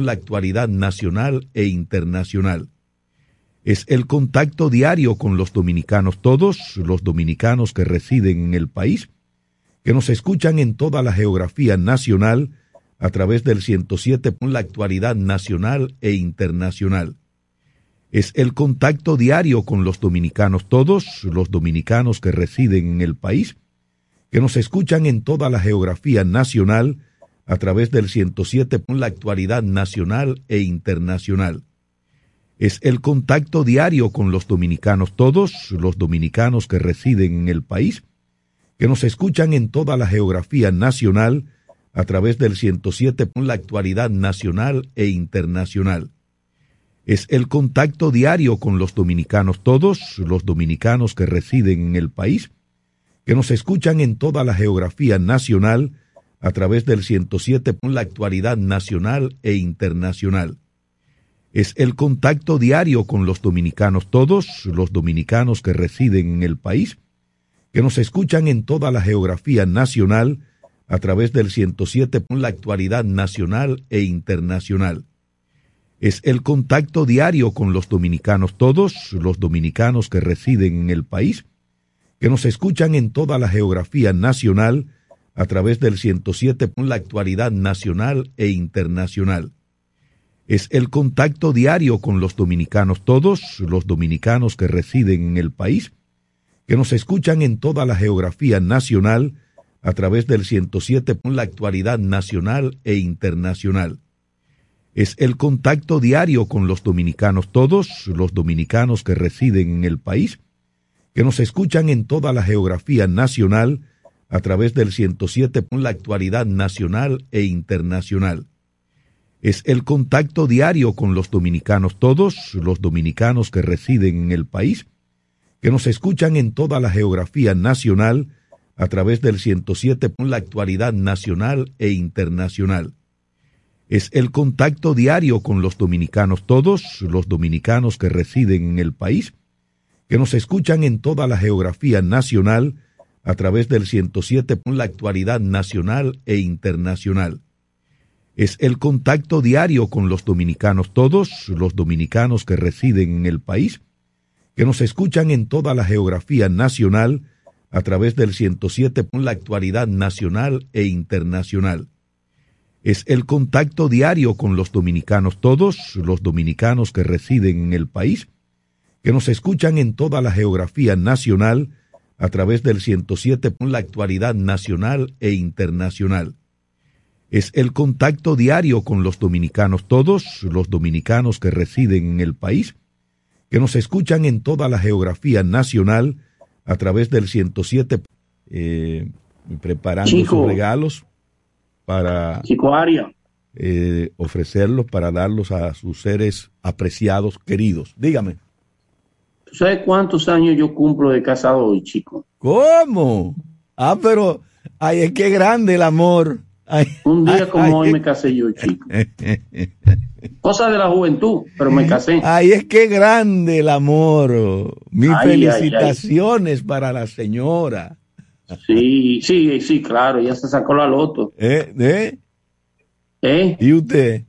la actualidad nacional e internacional. Es el contacto diario con los dominicanos, todos los dominicanos que residen en el país, que nos escuchan en toda la geografía nacional a través del 107 con la actualidad nacional e internacional. Es el contacto diario con los dominicanos, todos los dominicanos que residen en el país, que nos escuchan en toda la geografía nacional a través del 107 con la actualidad nacional e internacional. Es el contacto diario con los dominicanos, todos los dominicanos que residen en el país, que nos escuchan en toda la geografía nacional a través del 107 con la actualidad nacional e internacional. Es el contacto diario con los dominicanos, todos los dominicanos que residen en el país, que nos escuchan en toda la geografía nacional a través del 107 con la actualidad nacional e internacional. Es el contacto diario con los dominicanos, todos los dominicanos que residen en el país, que nos escuchan en toda la geografía nacional a través del 107 con la actualidad nacional e internacional. Es el contacto diario con los dominicanos, todos los dominicanos que residen en el país, que nos escuchan en toda la geografía nacional a través del 107 con la actualidad nacional e internacional. Es el contacto diario con los dominicanos, todos los dominicanos que residen en el país, que nos escuchan en toda la geografía nacional a través del 107 con la actualidad nacional e internacional. Es el contacto diario con los dominicanos, todos los dominicanos que residen en el país, que nos escuchan en toda la geografía nacional a través del 107 con la actualidad nacional e internacional. Es el contacto diario con los dominicanos, todos los dominicanos que residen en el país, que nos escuchan en toda la geografía nacional a través del 107 con la actualidad nacional e internacional. Es el contacto diario con los dominicanos, todos los dominicanos que residen en el país, que nos escuchan en toda la geografía nacional a través del 107 con la actualidad nacional e internacional. Es el contacto diario con los dominicanos, todos los dominicanos que residen en el país, que nos escuchan en toda la geografía nacional a través del 107 con la actualidad nacional e internacional. Es el contacto diario con los dominicanos, todos los dominicanos que residen en el país, que nos escuchan en toda la geografía nacional a través del 107 con la actualidad nacional e internacional. Es el contacto diario con los dominicanos, todos los dominicanos que residen en el país, que nos escuchan en toda la geografía nacional a través del 107, eh, preparando sus regalos para eh, ofrecerlos, para darlos a sus seres apreciados, queridos. Dígame. Sabes cuántos años yo cumplo de casado hoy, chico? ¿Cómo? Ah, pero, ay, es que grande el amor. Un día como hoy me casé yo, chico. Cosa de la juventud, pero me casé. Ay, es que grande el amor. Mis felicitaciones para la señora. Sí, sí, sí, claro, ya se sacó la loto. ¿Eh? ¿Eh? ¿Eh? ¿Y usted?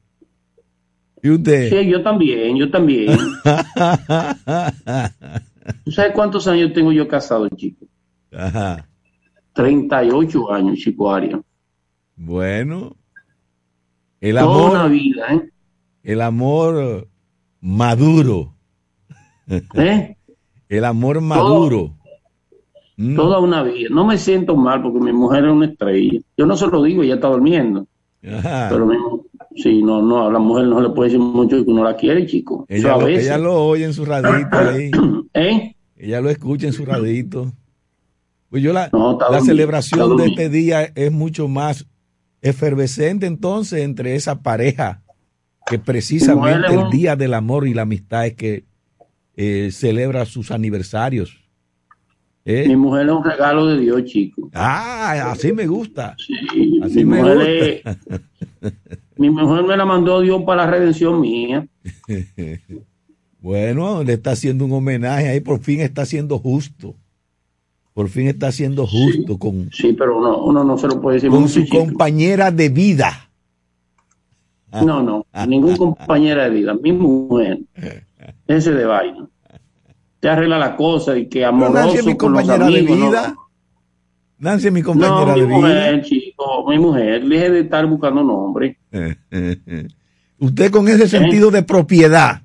¿Y usted? Sí, yo también, yo también. ¿Tú sabes cuántos años tengo yo casado, chico? Ajá. 38 años, chico Aria. Bueno, el amor. vida, ¿eh? El amor maduro. ¿Eh? El amor maduro. Mm. Toda una vida. No me siento mal porque mi mujer es una estrella. Yo no se lo digo, ella está durmiendo. Pero sí, no, no, a la mujer no le puede decir mucho que uno la quiere, chico. Ella, lo, ella lo oye en su radito ahí. ¿Eh? Ella lo escucha en su radito. Pues yo la, la celebración de este día es mucho más efervescente entonces entre esa pareja que precisamente el Día del Amor y la Amistad es que eh, celebra sus aniversarios. ¿Eh? Mi mujer es un regalo de Dios, chico. Ah, así me gusta. Sí, así me gusta. mi mujer me la mandó Dios para la redención mía. bueno, le está haciendo un homenaje ahí, por fin está siendo justo por fin está siendo justo con sí pero uno, no se lo puede decir con su compañera de vida No, no, ningún compañera de vida, mi mujer. Ese de vaina. Te arregla la cosa y que amoroso Nancy es mi compañera de vida. Nancy es mi compañera no, mi de mujer, vida. chico, mi mujer. Deje de estar buscando nombre. Usted con ese sentido de propiedad.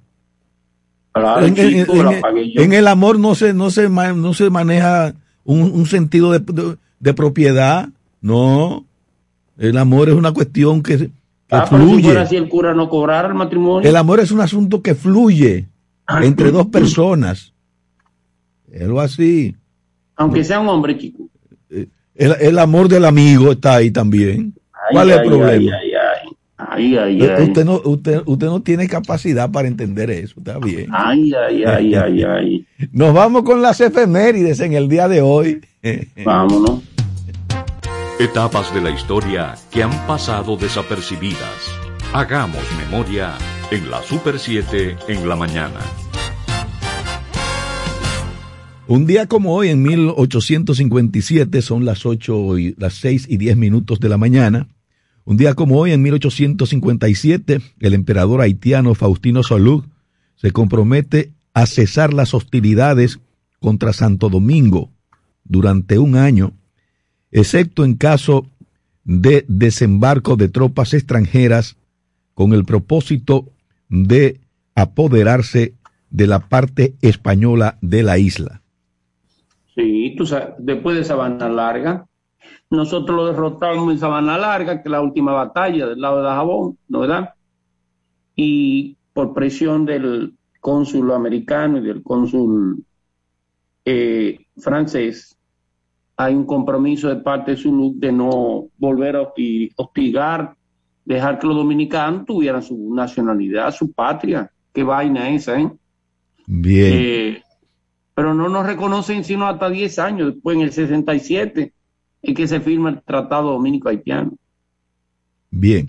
Claro, En, chico, en- el amor no se, no se, no se maneja un, un sentido de, de- de propiedad. No. El amor es una cuestión que, que Ah, pero si fluye. fuera así, el cura no cobrara el matrimonio. El amor es un asunto que fluye entre dos personas. Es algo así. Aunque sea un hombre, chico. El, el amor del amigo está ahí también. Ay, ¿Cuál es el problema? Ay, ay, ay. Ay, ay, ay. Usted no, usted, usted no tiene capacidad para entender eso, está bien. Ay, ay, ay, ay, ay. Nos vamos con las efemérides en el día de hoy. Vámonos. Etapas de la historia que han pasado desapercibidas. Hagamos memoria en la Super 7 en la mañana. Un día como hoy, en 1857, son las ocho y las seis y diez minutos de la mañana. Un día como hoy, en 1857, el emperador haitiano Faustino Salud se compromete a cesar las hostilidades contra Santo Domingo durante un año, excepto en caso de desembarco de tropas extranjeras con el propósito de apoderarse de la parte española de la isla. Sí, tú sabes, después de Sabana Larga, nosotros lo derrotamos en Sabana Larga, que es la última batalla del lado de Dajabón, ¿no verdad? Y por presión del cónsul americano y del cónsul eh, francés, hay un compromiso de parte de Zulu de no volver a hosti- hostigar, dejar que los dominicanos tuvieran su nacionalidad, su patria. Qué vaina esa, ¿eh? Bien. Eh, pero no nos reconocen sino hasta 10 años después, en el 67, en que se firma el Tratado Dominico Haitiano. Bien.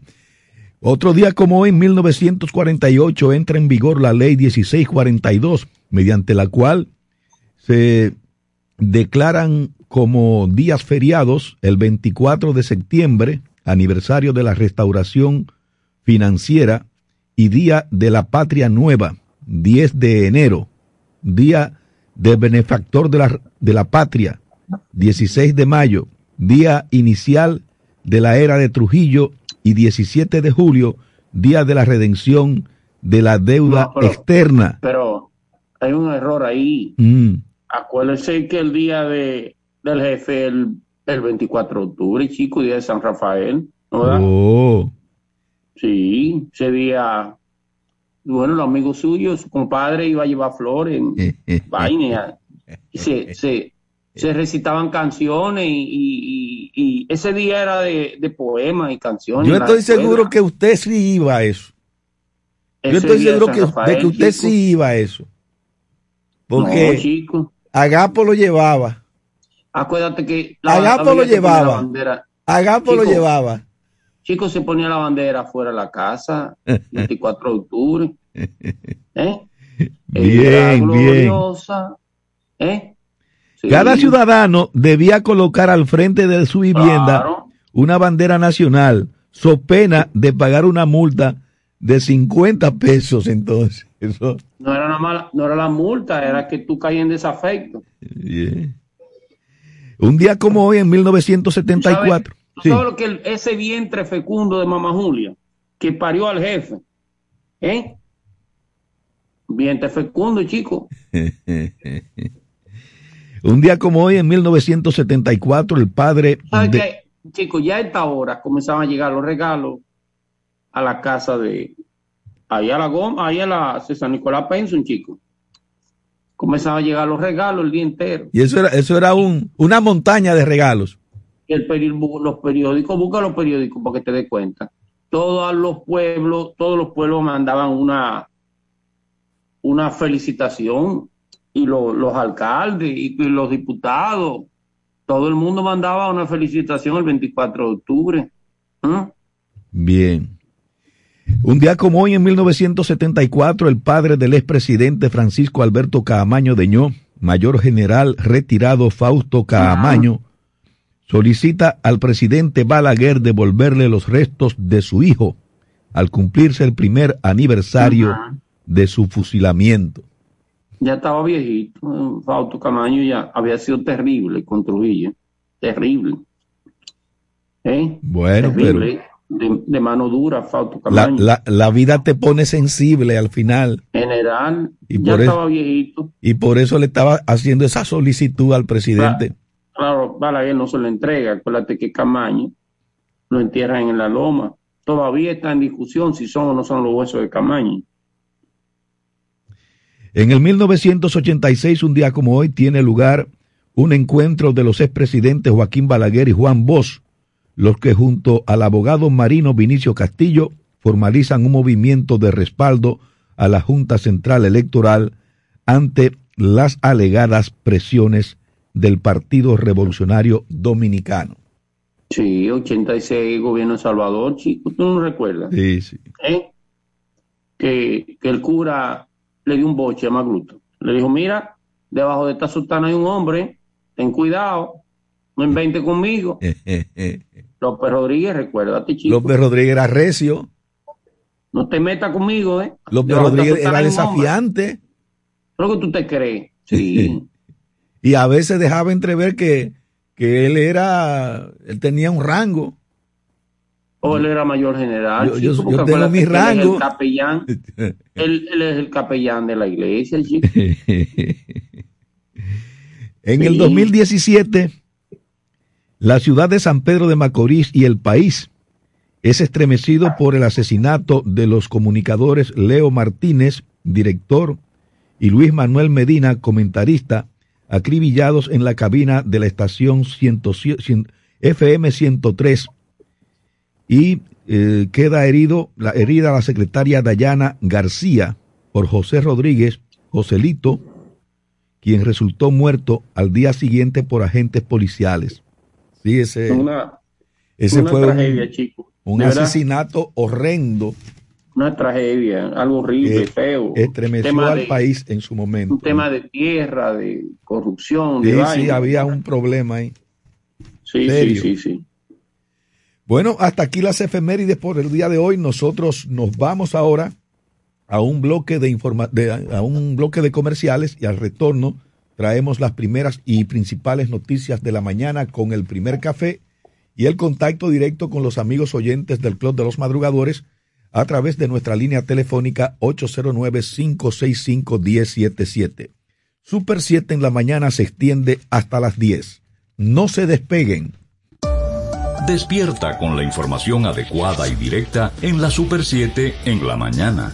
Otro día como hoy, en 1948, entra en vigor la ley 1642, mediante la cual se declaran como días feriados el 24 de septiembre, aniversario de la restauración financiera, y Día de la Patria Nueva, 10 de enero, Día del Benefactor de la, de la Patria, 16 de mayo, Día inicial de la era de Trujillo, y 17 de julio, Día de la Redención de la Deuda No, pero- Externa. Pero hay un error ahí. Mm, Acuérdense que el día de, del jefe el, el 24 de octubre, chico, día de San Rafael, ¿no oh, Sí, ese día, bueno, los amigos suyos, su compadre iba a llevar flores, vaina, y se, se, se recitaban canciones y, y- y- y ese día era de, de poemas y canciones. Yo la estoy seguro que usted sí iba a eso. Yo estoy seguro de que usted chico. sí iba a eso. No, Porque chico. Agapo lo llevaba. Acuérdate que Agapo lo llevaba. la bandera. Agapo lo llevaba. Chico se ponía la bandera fuera de la casa, 24 de octubre. ¿Eh? Bien, bien. ¿Eh? Sí. Cada ciudadano debía colocar al frente de su vivienda Claro. una bandera nacional, so pena de pagar una multa de 50 pesos entonces. Eso, No era, más- no era la multa, era que tú caías en desafecto. Un día como hoy, en 1974. ¿Tú Sí. sabes lo que el- ese vientre fecundo de Mamá Julia, que parió al jefe? ¿Eh? Vientre fecundo, chico. Un día como hoy, en 1974, el padre ¿Sabes de- qué? Chicos, ya a esta hora comenzaban a llegar los regalos a la casa de. Ahí a la goma, ahí a la César Nicolás Penson, chico. Comenzaban a llegar los regalos el día entero. Y eso era, eso era un, una montaña de regalos. El los periódicos, busca los periódicos para que te des cuenta. Todos los pueblos, todos los pueblos mandaban una, una felicitación. Y lo- los alcaldes y, y los diputados, todo el mundo mandaba una felicitación el 24 de octubre. ¿Mm? Bien. Un día como hoy, en 1974, el padre del expresidente Francisco Alberto Caamaño Deñó, mayor general retirado Fausto Caamaño, solicita al presidente Balaguer devolverle los restos de su hijo, al cumplirse el primer aniversario de su fusilamiento. Ya estaba viejito, Fausto Camaño ya había sido terrible con Trujillo, terrible. ¿Eh? Bueno, terrible, de, mano dura, Fausto Camaño. La, la, vida te pone sensible al final. General, y ya estaba viejito. Y por eso le estaba haciendo esa solicitud al presidente. Claro, Balaguer no se lo entrega, acuérdate que Camaño lo entierran en la loma. Todavía está en discusión si son o no son los huesos de Camaño. En el 1986, un día como hoy, tiene lugar un encuentro de los expresidentes Joaquín Balaguer y Juan Bosch, los que junto al abogado marino Vinicio Castillo formalizan un movimiento de respaldo a la Junta Central Electoral ante las alegadas presiones del Partido Revolucionario Dominicano. Sí, 86, gobierno de Salvador, chico, tú no recuerdas. Sí, sí. ¿Eh? Que, que el cura le dio un boche a Magluto. Le dijo, mira, debajo de esta sultana hay un hombre, ten cuidado, no invente conmigo. López Rodríguez, recuérdate, chico. López Rodríguez era recio. No te metas conmigo, ¿eh? López Rodríguez era desafiante. Lo que tú te crees, sí. y a veces dejaba entrever que, que él era, él tenía un rango. O él era mayor general. Yo, tengo mi rango. Él es el capellán. él, es el capellán de la iglesia, chico. en el 2017, la ciudad de San Pedro de Macorís y el país es estremecido por el asesinato de los comunicadores Leo Martínez, director, y Luis Manuel Medina, comentarista, acribillados en la cabina de la estación FM 103 y eh, queda herido, la, herida la secretaria Dayana García por José Rodríguez, Joselito, quien resultó muerto al día siguiente por agentes policiales. Sí, ese, una, ese fue tragedia, un, chico. un asesinato horrendo. Una tragedia, algo horrible, feo. Estremeció al país en su momento. Un tema de tierra, de corrupción. Sí, sí, había un problema ahí. Sí, sí, sí, sí. Bueno, hasta aquí las efemérides por el día de hoy. Nosotros nos vamos ahora a un bloque de, informa a un bloque de comerciales y al retorno traemos las primeras y principales noticias de la mañana con el primer café y el contacto directo con los amigos oyentes del Club de los Madrugadores a través de nuestra línea telefónica 809-565-1077. Super 7 en la mañana se extiende hasta las 10. No se despeguen. Despierta con la información adecuada y directa en la Super 7 en la mañana.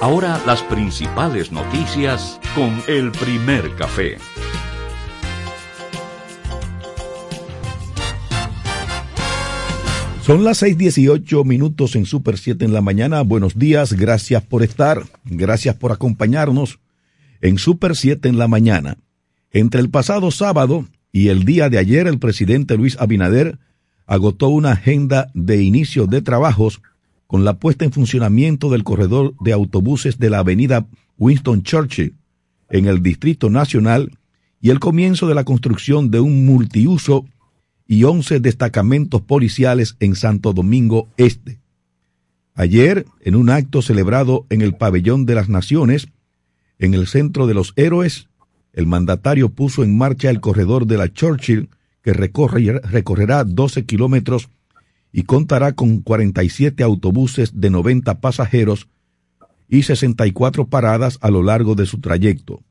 Ahora las principales noticias con el primer café. Son las 6:18 minutos en Super 7 en la mañana. Buenos días, gracias por estar, gracias por acompañarnos en Super 7 en la mañana. Entre el pasado sábado y el día de ayer, el presidente Luis Abinader agotó una agenda de inicio de trabajos con la puesta en funcionamiento del corredor de autobuses de la avenida Winston Churchill en el Distrito Nacional y el comienzo de la construcción de un multiuso y 11 destacamentos policiales en Santo Domingo Este. Ayer, en un acto celebrado en el Pabellón de las Naciones, en el Centro de los Héroes, el mandatario puso en marcha el corredor de la Churchill, que recorrerá 12 kilómetros y contará con 47 autobuses de 90 pasajeros y 64 paradas a lo largo de su trayecto.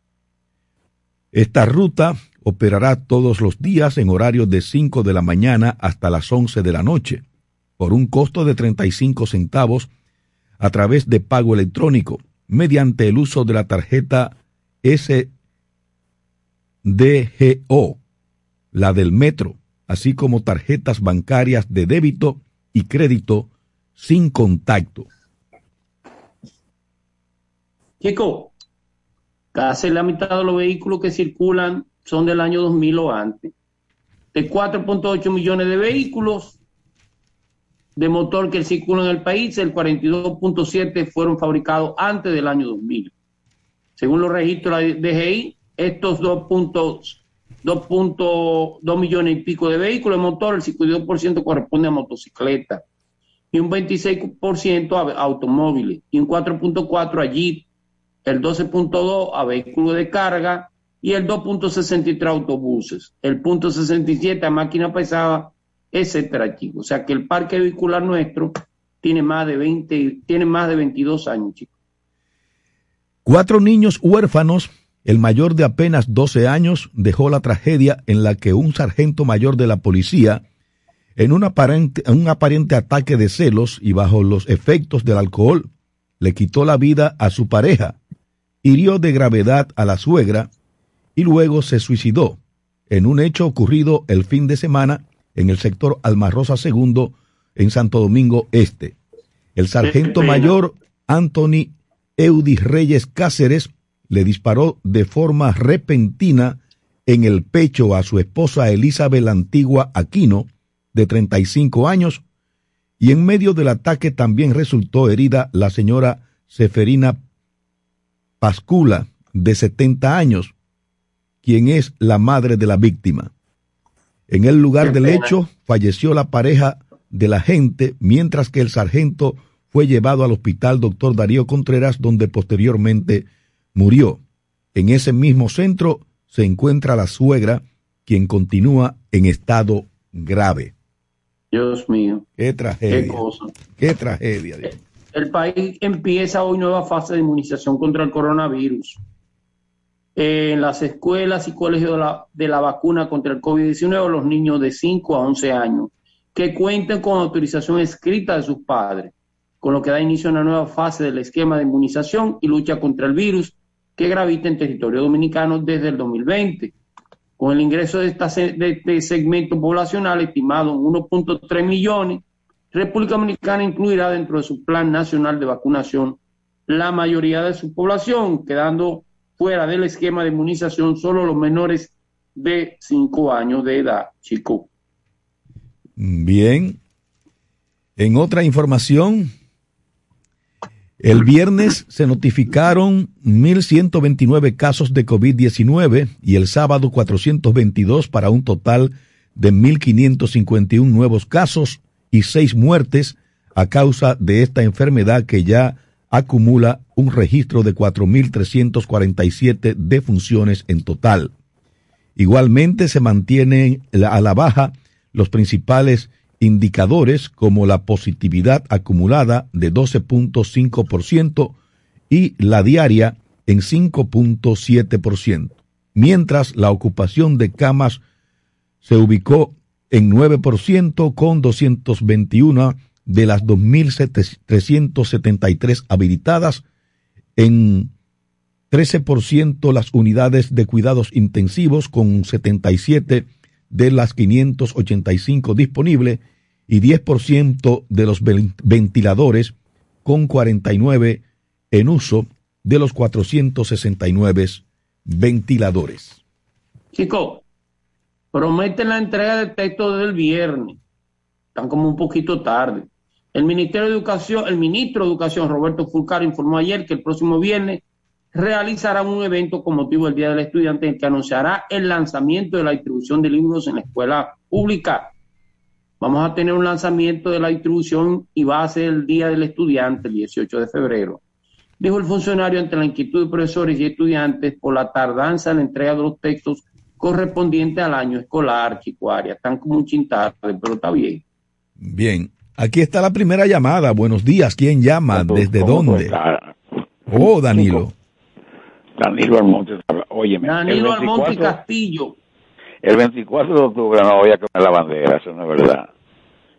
Esta ruta operará todos los días en horario de 5 de la mañana hasta las 11 de la noche, por un costo de 35 centavos a través de pago electrónico, mediante el uso de la tarjeta SDGO, la del metro, así como tarjetas bancarias de débito y crédito sin contacto. Chico, casi la mitad de los vehículos que circulan son del año 2000 o antes. De 4.8 millones de vehículos de motor que circulan en el país, el 42.7 fueron fabricados antes del año 2000. Según los registros de DGI, estos 2.2 millones y pico de vehículos de motor, el 52% corresponde a motocicletas y un 26% a automóviles. Y un 4.4 a Jeep, el 12.2 a vehículos de carga. Y el 2.63 autobuses, el punto 67 a máquina pesada, etcétera, chicos. O sea que el parque vehicular nuestro tiene más de 20, tiene más de 22 años, chicos. Cuatro niños huérfanos, el mayor de apenas 12 años, dejó la tragedia en la que un sargento mayor de la policía, en un aparente, un aparente ataque de celos y bajo los efectos del alcohol, le quitó la vida a su pareja, hirió de gravedad a la suegra y luego se suicidó en un hecho ocurrido el fin de semana en el sector Almarrosa II en Santo Domingo Este. El sargento mayor Anthony Eudis Reyes Cáceres le disparó de forma repentina en el pecho a su esposa Elizabeth Antigua Aquino, de 35 años, y en medio del ataque también resultó herida la señora Seferina Pascula, de 70 años, quien es la madre de la víctima. En el lugar del hecho falleció la pareja de la gente, mientras que el sargento fue llevado al hospital doctor Darío Contreras, donde posteriormente murió. En ese mismo centro se encuentra la suegra, quien continúa en estado grave. Dios mío. Qué tragedia. Qué cosa. Qué tragedia. El país empieza hoy nueva fase de inmunización contra el coronavirus en las escuelas y colegios de la, vacuna contra el COVID-19 los niños de 5 a 11 años que cuenten con autorización escrita de sus padres, con lo que da inicio a una nueva fase del esquema de inmunización y lucha contra el virus que gravita en territorio dominicano desde el 2020. Con el ingreso de, este segmento poblacional estimado en 1.3 millones, República Dominicana incluirá dentro de su plan nacional de vacunación la mayoría de su población, quedando fuera del esquema de inmunización solo los menores de 5 años de edad, chico. Bien. En otra información, el viernes se notificaron 1.129 casos de COVID-19 y el sábado 422 para un total de 1.551 nuevos casos y 6 muertes a causa de esta enfermedad que ya acumula un registro de 4.347 defunciones en total. Igualmente se mantienen a la baja los principales indicadores como la positividad acumulada de 12.5% y la diaria en 5.7%, mientras la ocupación de camas se ubicó en 9% con 221 de las 2.373 habilitadas, en 13% las unidades de cuidados intensivos con 77 de las 585 disponibles y 10% de los ventiladores con 49 en uso de los 469 ventiladores. Chico, promete la entrega de texto del viernes. Están como un poquito tarde El Ministerio de Educación, el ministro de Educación, Roberto Fulcar, informó ayer que el próximo viernes realizará un evento con motivo del Día del Estudiante en que anunciará el lanzamiento de la distribución de libros en la escuela pública. Vamos a tener un lanzamiento de la distribución y va a ser el Día del Estudiante, el 18 de febrero. Dijo el funcionario ante la inquietud de profesores y estudiantes por la tardanza en la entrega de los textos correspondientes al año escolar, Chicuaria. Están como un chintarde, pero está bien. Bien, aquí está la primera llamada. Buenos días, ¿quién llama? ¿Desde dónde? Oh, Danilo. Danilo Almonte. Óyeme. Danilo Almonte Castillo. El 24 de octubre no voy a comer la bandera, eso no es verdad.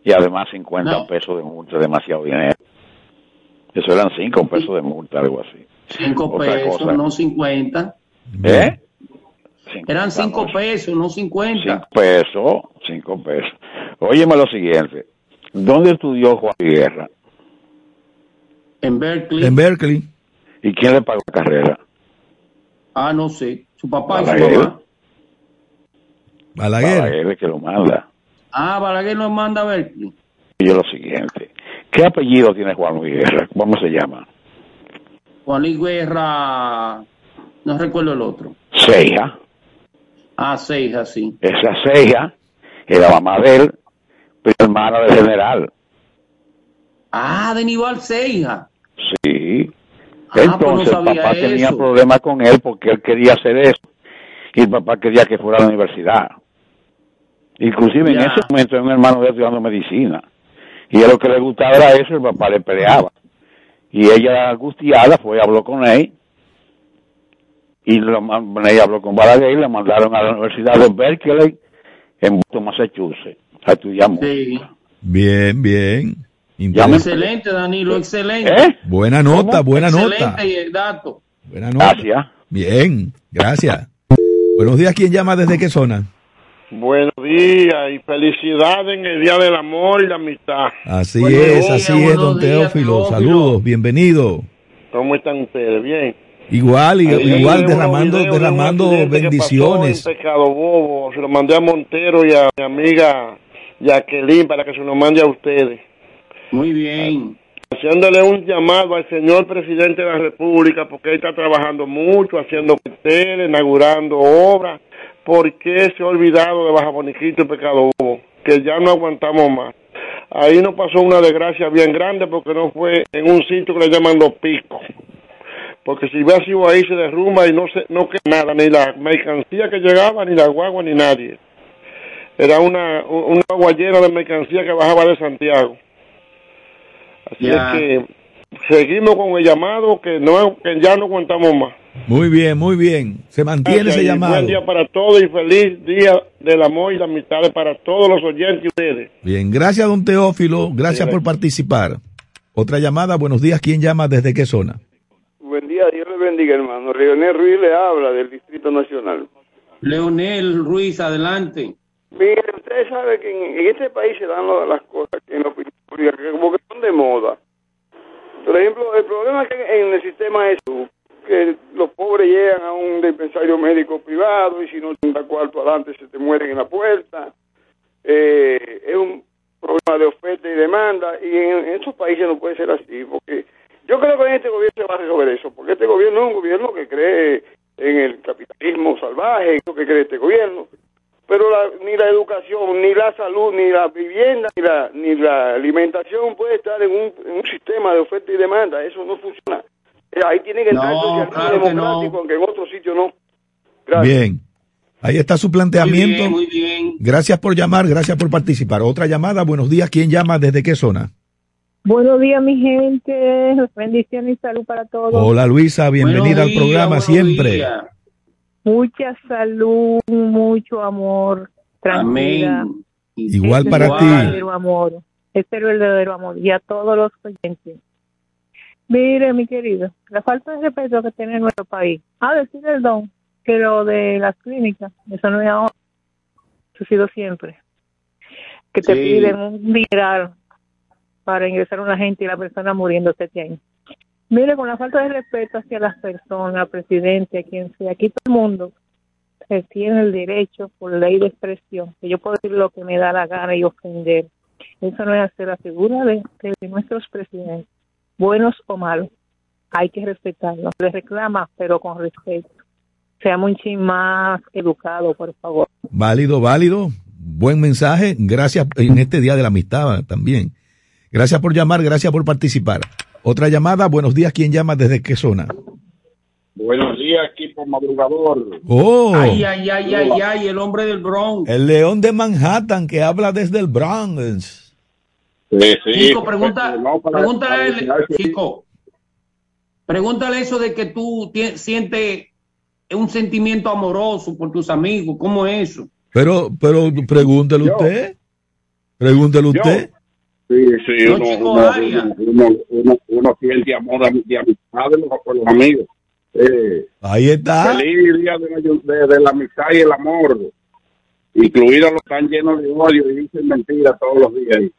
Y además 50 pesos de multa, demasiado dinero. Eso eran 5 pesos de multa, algo así. 5 pesos, no 50. ¿Eh? Eran 5 pesos, no 50. 5 pesos, 5 pesos. Óyeme lo siguiente. ¿Dónde estudió Juan Guerra? En Berkeley. En Berkeley. ¿Y quién le pagó la carrera? Ah, no sé. Su papá Balaguer. y su mamá. Balaguer. Balaguer es que lo manda. Ah, Balaguer nos manda a. Y yo lo siguiente. ¿Qué apellido tiene Juan Luis Guerra? ¿Cómo se llama? Juan Luis Guerra, no recuerdo el otro. Ceja. Ah, Seija, sí. Esa Ceja era mamá de él, pero hermana del general. Ah, de Aníbal Seija. Sí. Ah, pues no Entonces el papá tenía problemas con él porque él quería hacer eso. Y el papá quería que fuera a la universidad. Inclusive en ese momento era un hermano de él estudiando medicina. Y a lo que le gustaba era eso, el papá le peleaba. Y ella, angustiada, fue y habló con él. Y lo, ella habló con Balaguer y le mandaron a la Universidad de Berkeley en Boston, Massachusetts, a estudiar música. Sí. Bien, bien. Excelente, Danilo, excelente. ¿Eh? Buena nota, buena nota. Excelente y el dato. Buena nota. Gracias. Bien, gracias. Buenos días, ¿quién llama desde qué zona? Buenos días y felicidades en el Día del Amor y la Amistad. Así Buenos es, días, así es, don días, Teófilo. Teófilo. Saludos, bienvenido. ¿Cómo están ustedes? Bien. Igual, igual derramando, de derramando bendiciones. pasó en Pecado Bobo. Se lo mandé a Montero y a mi amiga Jacqueline para que se lo mande a ustedes. Muy bien. Haciéndole un llamado al señor presidente de la República porque él está trabajando mucho, haciendo carteles, inaugurando obras. ¿Por qué se ha olvidado de Baja Boniquito y Pecado Bobo? Que ya no aguantamos más. Ahí nos pasó una desgracia bien grande porque no fue en un sitio que le llaman Los Picos. Porque si hubiera sido ahí se derrumba y no se, no queda nada, ni la mercancía que llegaba, ni la guagua, ni nadie. Era una, una guagua llena de mercancía que bajaba de Santiago. Así Ya. es que seguimos con el llamado que no que ya no aguantamos más. Muy bien, muy bien. Se mantiene Gracias ese llamado. Buen día para todos y feliz día del amor y la amistad para todos los oyentes y ustedes. Bien, gracias, don Teófilo. Gracias por participar. Otra llamada, buenos días, ¿quién llama desde qué zona? Buen día, Dios le bendiga, hermano. Leonel Ruiz le habla del Distrito Nacional. Leonel Ruiz, adelante. Mire, usted sabe que en, este país se dan las cosas que, en la opinión pública, como que son de moda. Por ejemplo, el problema que en el sistema de que los pobres llegan a un dispensario médico privado y si no tienes cuarto adelante se te mueren en la puerta. Eh, es un problema de oferta y demanda y en, en estos países no puede ser así porque yo creo que en este gobierno se va a resolver eso porque este gobierno es un gobierno que cree en el capitalismo salvaje, lo que cree este gobierno pero la- ni la educación, ni la salud, ni la vivienda, ni la, ni la alimentación puede estar en un, en un sistema de oferta y demanda. Eso no funciona. Eh, Ahí tiene que entrar No, el socialismo claro que no. democrático, aunque en otro sitio no. Gracias. Bien. Ahí está su Muy planteamiento. bien, muy bien. Gracias por llamar, gracias por participar. Otra llamada, buenos días, ¿quién llama desde qué zona? Buenos días, mi gente. Bendiciones y salud para todos. Hola Luisa, bienvenida Buenos al programa días, siempre. días. Mucha salud, mucho amor. Amén. Igual Ese para es el ti. verdadero amor. Ese es el verdadero amor. Y a todos los oyentes. Mire, mi querido, la falta de respeto que tiene nuestro país. A decir el don, que lo de las clínicas, eso no es ahora. Eso ha sido siempre. Que te Sí. piden un dineral para ingresar a una gente y la persona muriendo siete años. Mire, con la falta de respeto hacia las personas, presidente, a quien sea, aquí todo el mundo se tiene el derecho por ley de expresión, que yo puedo decir lo que me da la gana y ofender. Eso no es hacer la figura de, de nuestros presidentes, buenos o malos. Hay que respetarlos. Les reclama, pero con respeto. Seamos un chin más educado, por favor. Válido, válido. Buen mensaje. Gracias en este Día de la Amistad también. Gracias por llamar, gracias por participar. Otra llamada. Buenos días. ¿Quién llama? ¿Desde qué zona? Buenos días, equipo madrugador. Oh. Ay, ay, ay, ay, ay, el hombre del Bronx. El león de Manhattan que habla desde el Bronx. Sí, sí. Chico, pregunta, pregúntale, chico, pregúntale eso de que tú sientes un sentimiento amoroso por tus amigos. ¿Cómo es eso? Pero, pero pregúntele Yo. usted. Pregúntele Yo. usted. Sí, sí, uno, uno, uno, uno, uno- siente amor de, de amistad de los, amigos. Eh, Ahí está. Feliz día de la, de, de la amistad y el amor. Incluidos los que están llenos de odio y dicen mentiras todos los días.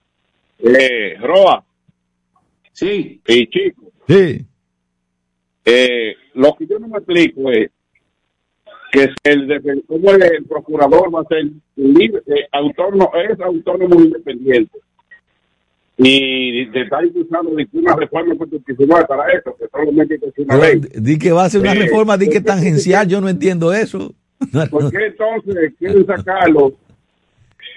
Eh, Roa Sí, y Chico, Sí. eh, lo que yo no me explico es que el cómo el, el procurador va a ser libre, eh, autónomo, es autónomo independiente. Y de estar impulsando de una reforma constitucional para eso, que solamente una ley. di que va a hacer una Sí. reforma, di que tangencial, yo no entiendo eso. ¿Por qué entonces quieren sacarlo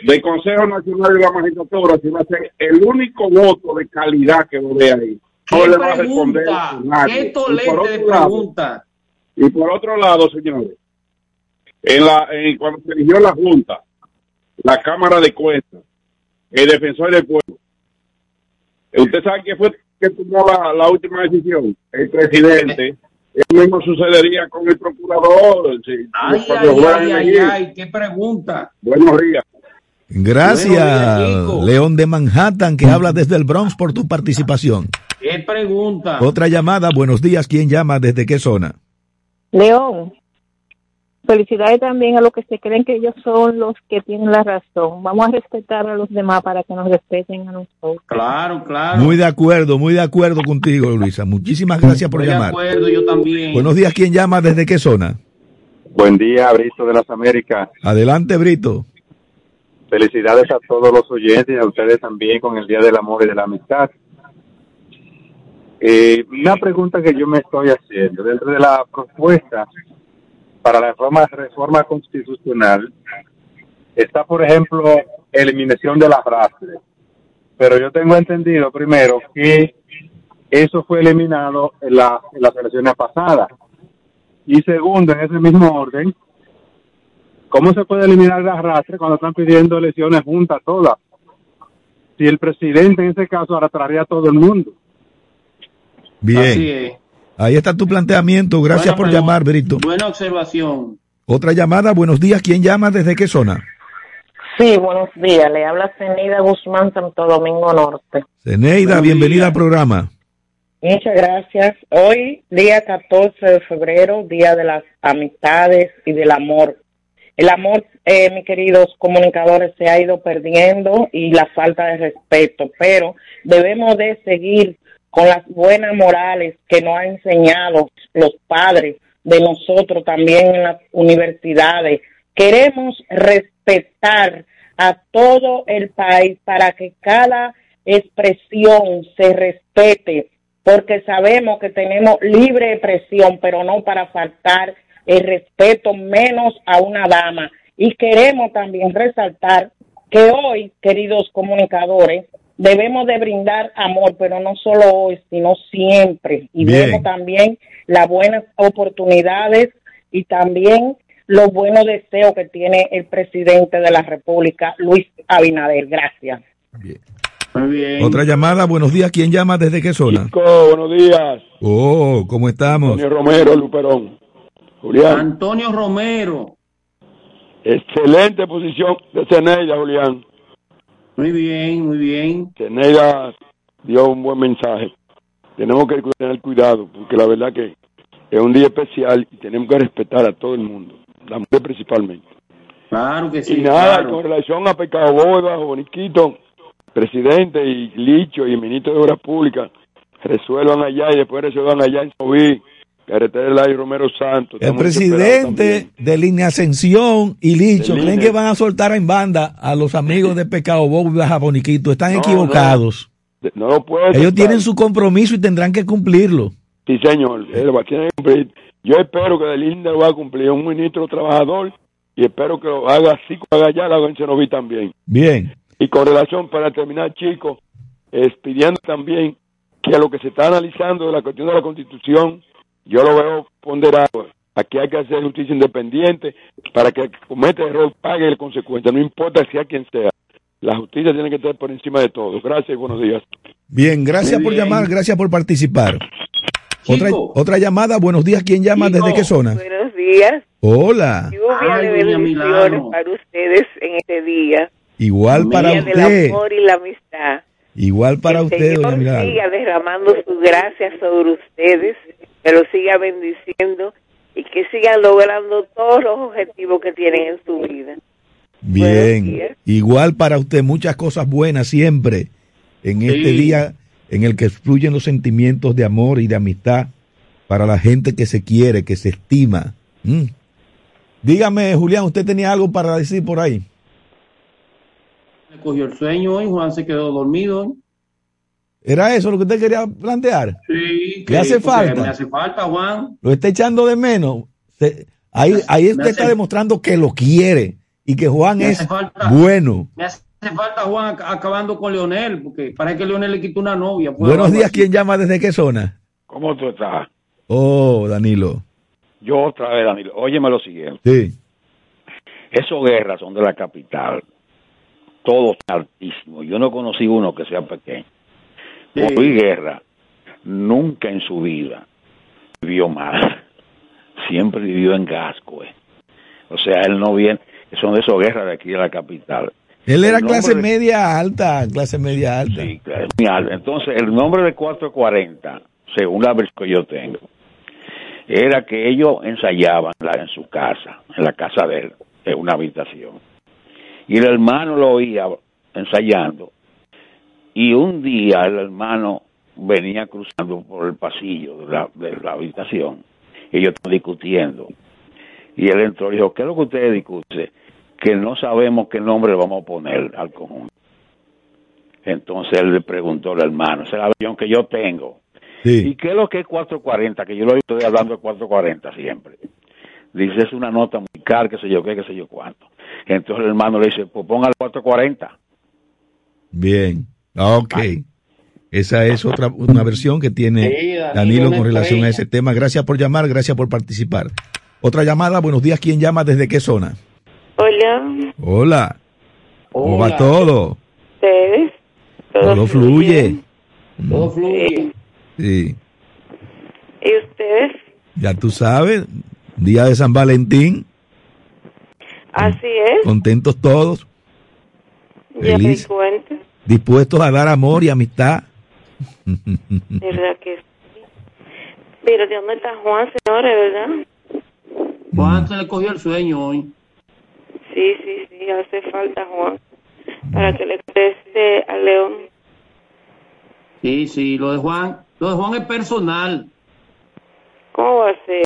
del Consejo Nacional de la Magistratura si va a ser el único voto de calidad que lo ve ahí? ¿qué No le va a responder pregunta? a nadie. ¿Qué Y por tolete de otro lado- pregunta? Y por otro lado, señores, en la, en, cuando se eligió la Junta, la Cámara de Cuentas, el defensor del pueblo, ¿usted sabe quién fue que tomó la, la última decisión? El presidente. Lo mismo sucedería con el procurador. si- Ay, ay, ay, ay, elegir. ay, qué pregunta. Buenos días. Gracias, Buenos días, Chico. León de Manhattan, que habla desde el Bronx por tu participación. ¿Qué pregunta? Otra llamada, buenos días, ¿quién llama? ¿Desde qué zona? León, felicidades también a los que se creen que ellos son los que tienen la razón. Vamos a respetar a los demás para que nos respeten a nosotros. Claro, claro. Muy de acuerdo, muy de acuerdo contigo, Luisa. Muchísimas gracias por Estoy de llamar. acuerdo, yo también. Buenos días, ¿quién llama? ¿Desde qué zona? Buen día, Brito de las Américas. Adelante, Brito. Felicidades a todos los oyentes y a ustedes también con el Día del Amor y de la Amistad. Eh, una pregunta que yo me estoy haciendo, dentro de la propuesta para la reforma, reforma constitucional, está, por ejemplo, eliminación del arrastre. Pero yo tengo entendido, primero, que eso fue eliminado en, la- en las elecciones pasadas. Y segundo, en ese mismo orden, ¿cómo se puede eliminar el arrastre cuando están pidiendo elecciones juntas todas? Si el presidente en ese caso arrastraría a todo el mundo. Bien. Así es. Ahí está tu planteamiento. Gracias por llamar, Brito. Buena observación. Otra llamada, buenos días, ¿quién llama? ¿Desde qué zona? Sí, buenos días. Le habla Cenida Guzmán, Santo Domingo Norte. Zeneida, Buenos bienvenida días. al programa. Muchas gracias. Hoy, día 14 de febrero, día de las amistades y del amor. El amor, eh, mis queridos comunicadores, se ha ido perdiendo y la falta de respeto, pero debemos de seguir con las buenas morales que nos han enseñado los padres de nosotros también en las universidades. Queremos respetar a todo el país para que cada expresión se respete, porque sabemos que tenemos libre expresión, pero no para faltar el respeto menos a una dama. Y queremos también resaltar que hoy, queridos comunicadores, debemos de brindar amor, pero no solo hoy, sino siempre. Y Bien. vemos también las buenas oportunidades y también los buenos deseos que tiene el presidente de la República, Luis Abinader. Gracias. Muy bien. Otra llamada, buenos días, ¿quién llama? ¿Desde qué zona? Chico, buenos días. Oh, ¿cómo estamos? Antonio Romero, Luperón. Julián, Antonio Romero. excelente posición de Ceneida, Julián. Muy bien, muy bien. Ceneida dio un buen mensaje. Tenemos que tener cuidado, porque la verdad que es un día especial y tenemos que respetar a todo el mundo, la mujer principalmente. Claro que sí. y nada, claro. con relación a Pecado Boda, Boniquito, presidente y Licho y ministro de Obras Públicas, resuelvan allá y después resuelvan allá en Soví Carretera y Romero Santos. El presidente de Línea Ascensión y Licho creen que van a soltar en banda a los amigos de Pecado Bobo y Baja Boniquito. Están equivocados. No, lo puedo Ellos tienen su compromiso y tendrán que cumplirlo. Sí, señor. Yo espero que el INDE lo va a cumplir. un ministro trabajador y espero que lo haga así, como haga allá, lo haga en Cenoví también. Bien. Y con relación, para terminar, chicos, es pidiendo también que lo que se está analizando de la cuestión de la Constitución, yo lo veo ponderado. Aquí hay que hacer justicia independiente para que el que comete error pague el consecuencia, no importa si a quien sea. La justicia tiene que estar por encima de todo. Gracias y buenos días. Bien, gracias por llamar, gracias por participar. Otra, otra llamada, buenos días, ¿quién llama? ¿Desde qué zona? Buenos días. Hola. Lluvia de bendiciones para ustedes en este día. Igual para día usted. del amor y la amistad. Igual para Que el usted, Señor doña Milagro. siga derramando su gracia sobre ustedes, que lo siga bendiciendo y que sigan logrando todos los objetivos que tienen en su vida. Bien, igual para usted, muchas cosas buenas siempre en este día en el que fluyen los sentimientos de amor y de amistad para la gente que se quiere, que se estima. Mm. Dígame, Julián, ¿usted tenía algo para decir por ahí? Me cogió el sueño hoy, Juan se quedó dormido. ¿Era eso lo que usted quería plantear? Sí, ¿Le hace falta? Me hace falta, Juan. ¿Lo está echando de menos? Se- ahí ahí usted está demostrando que lo quiere y que Juan es falta. bueno. Me hace falta, Juan, ac- acabando con Leonel, porque parece que Leonel le quitó una novia. pues, Buenos días, así. ¿quién llama desde qué zona? ¿Cómo tú estás? Oh, Danilo. Yo otra vez, Danilo. Óyeme lo siguiente. Sí. Esos guerras son de la capital. Todos altísimos. Yo no conocí uno que sea pequeño. Luis Guerra nunca en su vida vivió mal. Siempre vivió en Gasco. eh. O sea, él no viene. Son de esos guerras de aquí de la capital. Él era clase de- media alta, clase media alta. Sí, claro, muy alto. Entonces, el nombre de 440, según la versión que yo tengo, era que ellos ensayaban en su casa, en la casa de él, en una habitación. Y el hermano lo oía ensayando. Y un día el hermano venía cruzando por el pasillo de la, de la habitación. Y ellos estaban discutiendo. Y él entró y dijo, ¿qué es lo que ustedes discuten? Que no sabemos qué nombre le vamos a poner al conjunto. Entonces él le preguntó al hermano, esa es la versión que yo tengo. ¿Y qué es lo que es 440? Que yo lo estoy hablando de 440 siempre. Dice, es una nota musical, qué sé yo qué, qué sé yo cuánto. Entonces el hermano le dice, pues ponga el 440. Bien. Ok. Esa es otra una versión que tiene Sí, Danilo Danilo con relación a ese tema. Gracias por llamar, gracias por participar. Otra llamada, buenos días, ¿quién llama desde qué zona? Hola, Hola. ¿Cómo va Hola. todo? ustedes. Todo fluye. Todo fluye. Sí. ¿Y ustedes? Ya tú sabes, día de San Valentín, Así es. contentos todos, Ya me feliz. cuenta. Dispuestos a dar amor y amistad. ¿Verdad que sí? Pero ¿de dónde está Juan, señores, verdad? Juan se le cogió el sueño hoy. Sí, sí, sí, hace falta Juan. Para que le preste a León. Sí, sí, lo de Juan, lo de Juan es personal. ¿Cómo va a ser?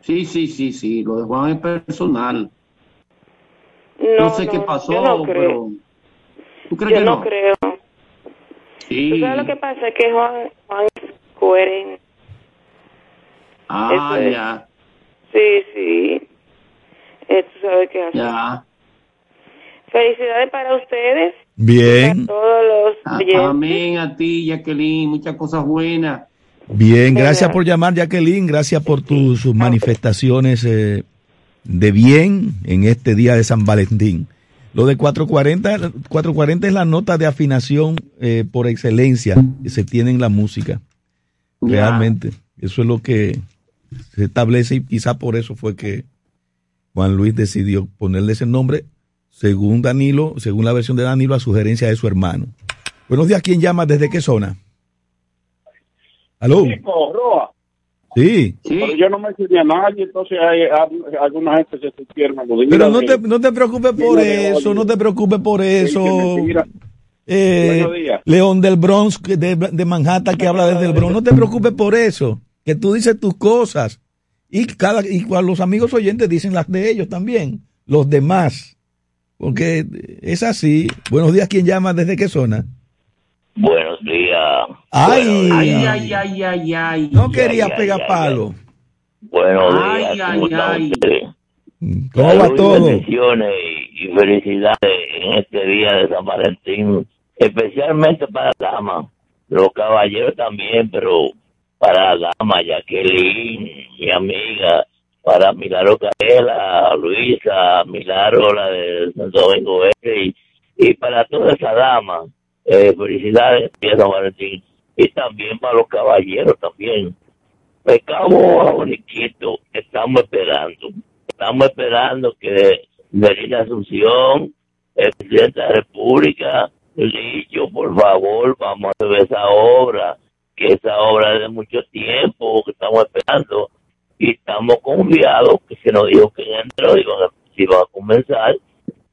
Sí, sí, sí, sí, lo de Juan es personal. No, No, sé no, qué pasó, no pero ¿tú crees Yo que no, no? creo. Sí. ¿Tú sabes lo que pasa? Que Juan, Juan es coherente. Ah, Eso es. ya, Sí, sí. Eh, tú sabes qué hacer. ya. Felicidades para ustedes. Bien, Todos los Ah, oyentes. Amén a ti, Jacqueline, muchas cosas buenas. bien, gracias por llamar, Jacqueline, gracias por tus sus manifestaciones eh, de bien en este día de San Valentín. Lo de 440, 440 es la nota de afinación eh, por excelencia que se tiene en la música. Ya. Realmente, eso es lo que se establece y quizá por eso fue que Juan Luis decidió ponerle ese nombre, según Danilo, según la versión de Danilo, a sugerencia de su hermano. Buenos días, ¿quién llama? ¿Desde qué zona? ¿Aló? Roa. Sí. Pero yo no mencioné a nadie, entonces hay, hay- alguna gente se sintieron aludidas. Pero no te, no te preocupes por eso, no te preocupes por eso. Eh, Buenos días. León del Bronx, que de, de Manhattan, que habla desde el Bronx, no te preocupes por eso. que tú dices tus cosas y cada y los amigos oyentes dicen las de ellos también, los demás. Porque es así. Buenos días, ¿quién llama? ¿Desde qué zona? Buenos días. Ay, Ay, ay, ay, ay, ay. no quería pegar palo. Buenos Ay, días. ay, ¿Cómo está ay. ¿Cómo va todo? bendiciones y, felicidades en este día de San Valentín, especialmente para la dama, los caballeros también, pero para la dama, Jacqueline, mi amiga, para Milagro Carela, Luisa, Milagro, la de Santo Domingo y, y para toda esa dama, eh, felicidades de San Valentín, y también para los caballeros también. Pecado boniquito, estamos esperando. Estamos esperando que Melina Asunción, el presidente de la República, dicho, por favor, vamos a ver esa obra, que esa obra es de mucho tiempo, que estamos esperando, y estamos confiados que se nos dijo que en enero iban a, se iban a comenzar,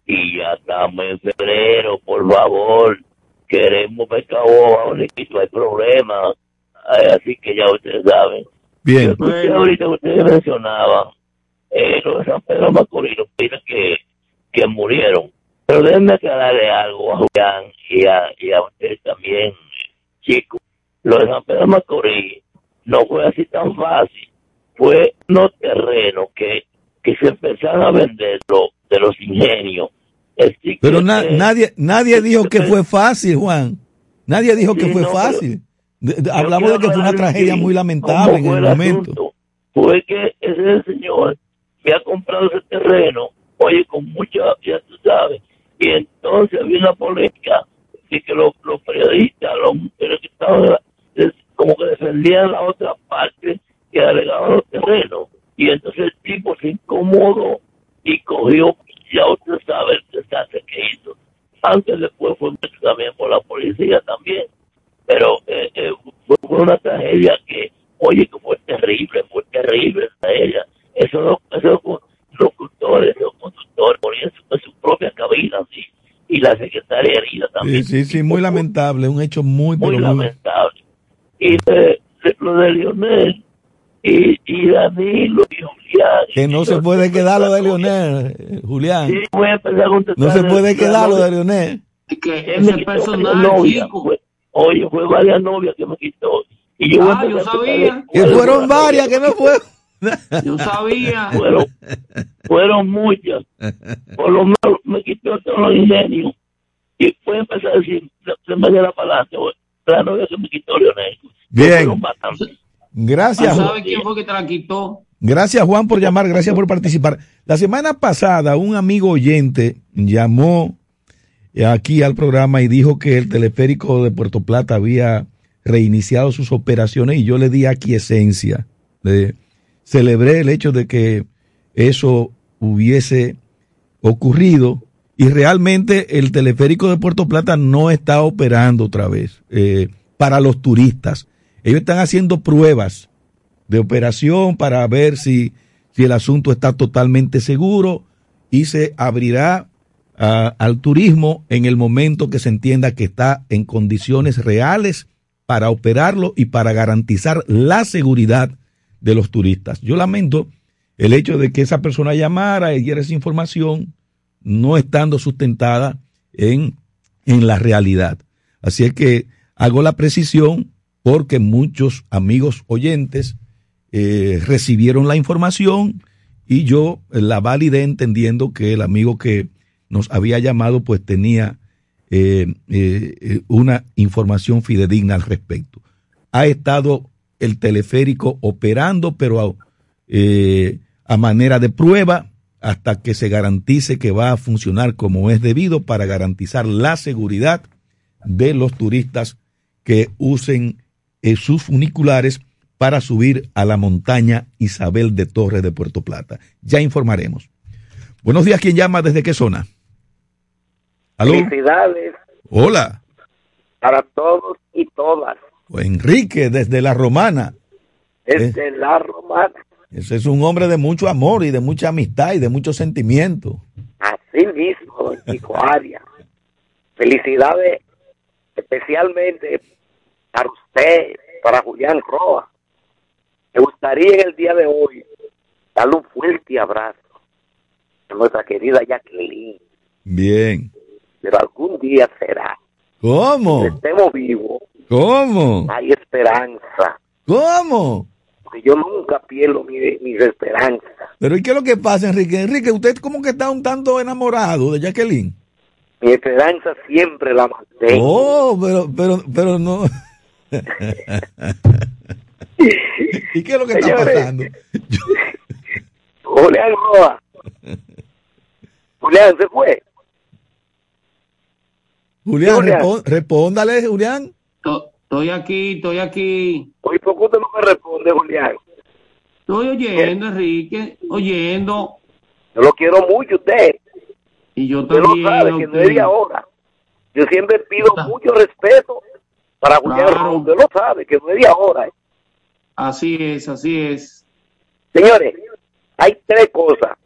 y ya estamos en febrero, por favor, queremos pescado boniquito, hay problema, Ay, así que ya ustedes saben. Bien. Escuché ahorita que ustedes mencionaban eh, lo de San Pedro Macorís, los que, que murieron. Pero déjenme aclararle algo a Julián y a, y a ustedes también, chicos. Lo de San Pedro Macorís no fue así tan fácil. Fue unos terrenos que, que se empezaron a vender lo- de los ingenios. Así Pero que, na- nadie nadie dijo que fue fácil, Juan. Nadie dijo que fue no, fácil. De- hablamos de que fue una tragedia muy lamentable en el el momento. Fue que ese señor había comprado ese terreno, oye, con mucha, ya tú sabes, y entonces había una polémica de que los, los periodistas, los mujeres que estaban es como que defendían la otra parte que alegaban los terrenos, y entonces el tipo se incomodó y cogió, ya usted sabe el desastre que hizo. Antes después fue preso también por la policía también pero eh, eh, fue, fue una tragedia que, oye, que fue terrible, fue terrible esa tragedia. Eso los, esos locutores, los conductores ponían su, en su propia cabina, así, y la secretaria herida también. Sí, sí, sí, muy lamentable, un hecho muy, muy lamentable. Y de, de- lo de Lionel, y, y Danilo, y Julián. Que no se puede quedar lo de Leonel, eh, Julián. Sí, voy a empezar a contestar No se puede el- quedar lo de Leonel. Que personaje, varias novias, chico. fue- oye, fue varias novias que me quitó. Y yo voy a Ah, yo sabía. Que fueron fueron varias, que no fue. Yo sabía. fueron, fueron muchas. Por lo menos me quitó todos los ingenios. Y fue empezar a decir, de, manera para adelante, la novia que me quitó Leonel. Bien. Gracias, Juan. ¿Sabe quién fue que te la quitó? Gracias Juan por llamar, gracias por participar. La semana pasada un amigo oyente llamó aquí al programa y dijo que el teleférico de Puerto Plata había reiniciado sus operaciones y yo le di aquiescencia. Le celebré el hecho de que eso hubiese ocurrido y realmente el teleférico de Puerto Plata no está operando otra vez eh, para los turistas. Ellos están haciendo pruebas de operación para ver si, si el asunto está totalmente seguro y se abrirá ah, al turismo en el momento que se entienda que está en condiciones reales para operarlo y para garantizar la seguridad de los turistas. Yo lamento el hecho de que esa persona llamara y diera esa información no estando sustentada en, en la realidad. Así es que hago la precisión porque muchos amigos oyentes eh, recibieron la información y yo la validé entendiendo que el amigo que nos había llamado pues tenía eh, eh, una información fidedigna al respecto. Ha estado el teleférico operando, pero eh, a manera de prueba hasta que se garantice que va a funcionar como es debido para garantizar la seguridad de los turistas que usen eh, sus funiculares para subir a la montaña Isabel de Torres de Puerto Plata. Ya informaremos. Buenos días, ¿quién llama? ¿Desde qué zona? ¿Aló? Felicidades Hola. para todos y todas. Enrique, desde La Romana. Desde la romana. Ese es un hombre de mucho amor y de mucha amistad y de mucho sentimiento. Así mismo, don Chico Arias. Felicidades especialmente para usted, para Julián Roa, Me gustaría en el día de hoy darle un fuerte abrazo a nuestra querida Jacqueline, Bien. pero algún día será. ¿Cómo? Estemos vivos, ¿Cómo? hay esperanza. ¿Cómo? Porque yo nunca pierdo mi, mis esperanzas. Pero ¿y qué es lo que pasa, Enrique? Enrique, usted como que está un tanto enamorado de Jacqueline. Mi esperanza siempre la mantengo. Oh, pero, pero, pero no. ¿Y qué es lo que está pasando? Julián Roa. Julián se fue. Julián, Julián. respóndale, Julián. Estoy aquí, estoy aquí. Oye, ¿por qué usted no me responde, Julián? Estoy oyendo, Enrique, oyendo. Yo lo quiero mucho, usted. Y yo Usted lo también. sabe, a que no es de ahora. Yo siempre pido mucho respeto para Julián Claro. Usted lo sabe, que no es de ahora. Así es, así es. Señores, hay tres cosas.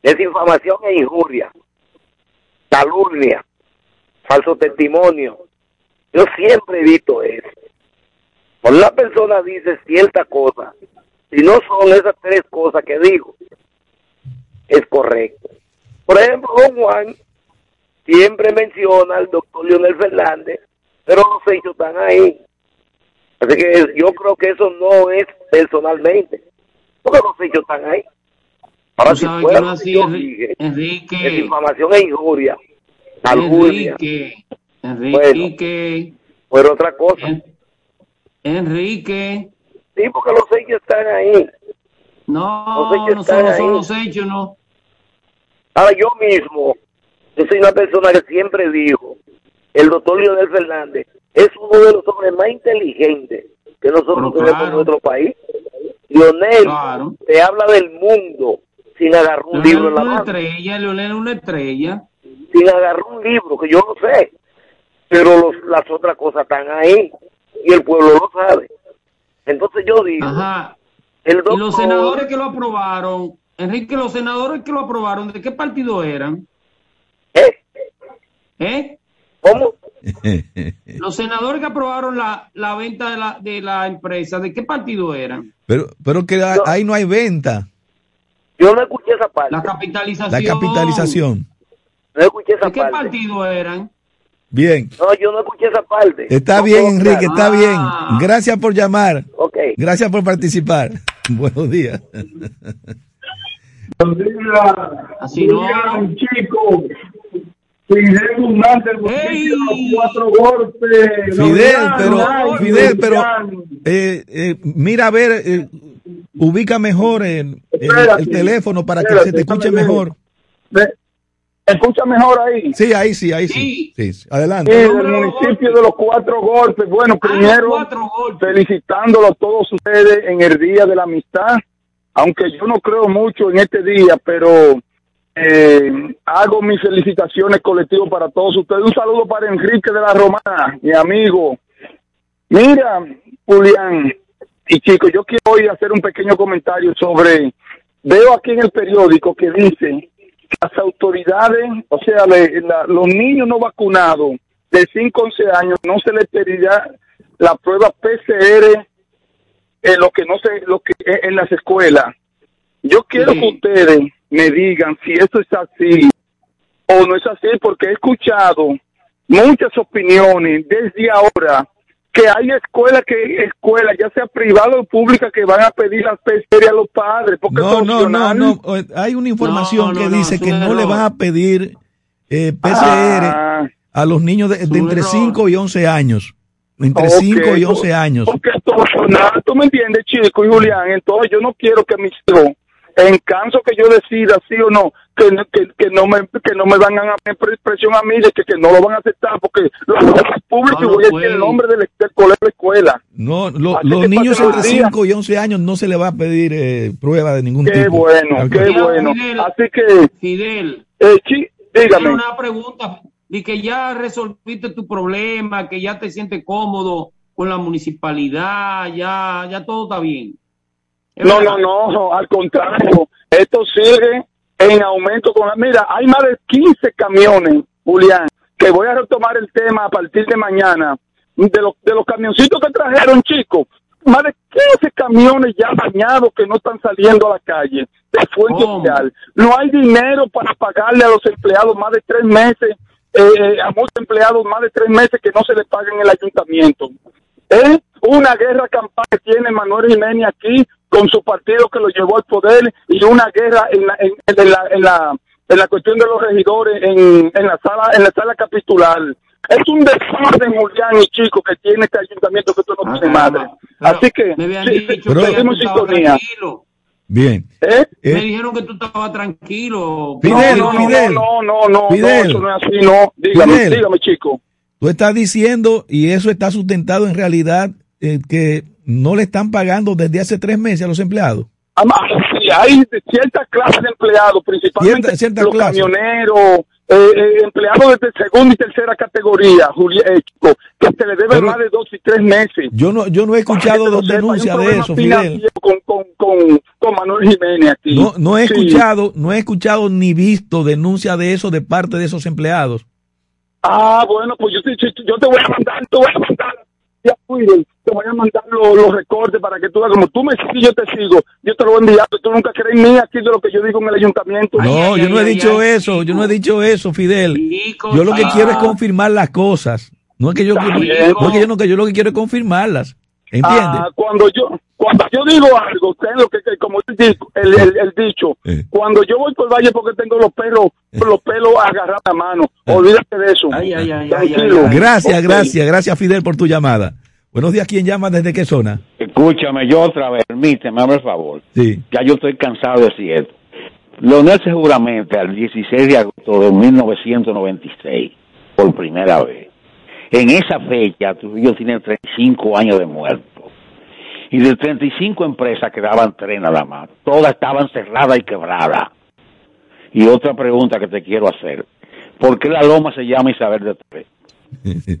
Desinformación e injuria. Calumnia. Falso testimonio. Yo siempre he visto eso. Cuando una persona dice cierta cosa, si no son esas tres cosas que digo, es correcto. Por ejemplo, don Juan siempre menciona al doctor Leonel Fernández, pero los hechos están ahí. Así que yo creo que eso no es personalmente, porque los hechos están ahí. Ahora, si fuera que no así, Enrique. desinformación e injuria, calumnia, Enrique. Enrique. fuera otra cosa. Enrique. Sí, porque los hechos están ahí. No, Los hechos no están solo son los hechos, no. Ahora yo mismo, yo soy una persona que siempre dijo, el doctor Leonel Fernández es uno de los hombres más inteligentes que nosotros Pero tenemos en nuestro país. Leonel Claro. te habla del mundo sin agarrar un libro en Leonel la es una mano, estrella, Leonel es una estrella. sin agarrar un libro, que yo lo sé, pero los- las otras cosas están ahí y el pueblo lo sabe. Entonces yo digo, Ajá. el Y los senadores que lo aprobaron, Enrique, los senadores que lo aprobaron, ¿de qué partido eran? ¿Eh? ¿Eh? ¿Cómo? Los senadores que aprobaron la, la venta de la, de la empresa, ¿de qué partido eran? Pero, pero que ahí no hay venta. Yo no escuché esa parte. La capitalización. La capitalización. No escuché esa ¿De qué parte. partido eran? Bien. No, yo no escuché esa parte. Está No bien, Enrique, está bien. Gracias por llamar. Ok. Gracias por participar. Buenos días. Así no. chico. Fidel Guzmán del cuatro golpes. Fidel, pero, ay, Fidel, pero, eh, eh, mira a ver, eh, ubica mejor el, el- teléfono para que espérate, se te escuche mejor. Ve- ¿Escucha mejor ahí? Sí, ahí sí, ahí sí. Sí, sí. Sí, Adelante. del municipio de los cuatro golpes. Bueno, primero, felicitándolo a todos ustedes en el Día de la Amistad, aunque yo no creo mucho en este día, pero eh, hago mis felicitaciones colectivas para todos ustedes. Un saludo para Enrique de la Romana, mi amigo. Mira, Julián y chicos, yo quiero hoy hacer un pequeño comentario sobre, veo aquí en el periódico que dice las autoridades, o sea, le- la- los niños no vacunados de 5 a 11 años no se les pedirá la prueba PCR en lo que no se, lo que en las escuelas. Yo quiero que ustedes me digan si esto es así o no es así, porque he escuchado muchas opiniones desde ahora que hay escuelas que escuelas, ya sea privada o pública, que van a pedir las PCR a los padres, porque No, es no, no, no. Hay una información No, que no, dice que no le van a pedir eh, PCR Ah. a los niños de, entre error. 5 y 11 años. Entre Ok, 5 y pues, 11 años. Porque es opcional, tú me entiendes, chico y Julián. Entonces yo no quiero que mis hijos, en caso que yo decida sí o no, que, no- que, que no me que no me van a poner presión a mí de que, que no lo van a aceptar porque lo es público No, y voy a no decir el nombre del, del colegio de la escuela. No, lo- los niños entre el día. 5 y 11 años no se le va a pedir eh, prueba de ningún Qué tipo. bueno, qué bueno. Fidel, Así que, Fidel, eh, chi- dígame. Tengo una pregunta. De que ya resolviste tu problema, que ya te sientes cómodo con la municipalidad, ya, ya todo está bien. No, no, no, al contrario, esto sigue en aumento. con la Mira, hay más de 15 camiones, Julián, que voy a retomar el tema a partir de mañana, de los, de los camioncitos que trajeron, chicos, más de 15 camiones ya dañados que no están saliendo a la calle de fuente social. No hay dinero para pagarle a los empleados más de tres meses, eh, a muchos empleados más de tres meses que no se les pagan en el ayuntamiento. Es una guerra campal que tiene Manuel Jiménez aquí con su partido que lo llevó al poder y una guerra en la, en, en la, en la, en la cuestión de los regidores en, en la sala en la sala capitular. Es un desorden, Julián y chico, que tiene este ayuntamiento que tú no tienes madre. Así que, Me habían sí, dicho que sintonía. tranquilo. Bien. ¿Eh? Me dijeron que tú estabas tranquilo. Fidel, no, no, Fidel. no, no, no, Fidel. no, eso no es así, no. Dígame, Fidel. dígame, chico. Tú estás diciendo, y eso está sustentado en realidad, eh, que no le están pagando desde hace tres meses a los empleados. Ama- sí, hay cierta clase de empleados, principalmente Cierta- cierta los clase. camioneros, eh, eh, empleados de segunda y tercera categoría, Juli- eh, que se le debe Pero- más de dos y tres meses. Yo no, yo no he escuchado dos denuncias de eso, Fidel. Con, con, con, con Manuel Jiménez aquí. No, no he Sí. escuchado, no he escuchado ni visto denuncia de eso de parte de esos empleados. Ah, bueno, pues yo yo te voy a mandar, te voy a mandar, ya Twitter, te voy a mandar los, los recortes para que tú veas, como tú me sigues, yo te sigo, yo te lo voy a enviar, tú nunca crees en mí aquí de lo que yo digo en el ayuntamiento. No, yo no he dicho eso, yo no he dicho eso, Fidel. Yo lo que quiero es confirmar las cosas. No es que yo, no es que yo no, que yo lo que quiero es confirmarlas. ¿Entiendes? Ah, cuando yo cuando yo digo algo, usted lo que, que como el, dicho- el, el- el dicho, Eh. cuando yo voy por el valle porque tengo los pelos, los pelos agarrados a mano, Ah. olvídate de eso. Tranquilo. Gracias, gracias, gracias Fidel por tu llamada. Buenos días, ¿quién llama? ¿Desde qué zona? Escúchame, yo otra vez, permíteme, hazme el favor. Sí. Ya yo estoy cansado de decir esto. Leonel seguramente al 16 de agosto de 1996, por primera vez. En esa fecha, Trujillo tiene 35 años de muerto. Y de 35 empresas quedaban tres nada más. Todas estaban cerradas y quebradas. Y otra pregunta que te quiero hacer. ¿Por qué la loma se llama Isabel de Tres?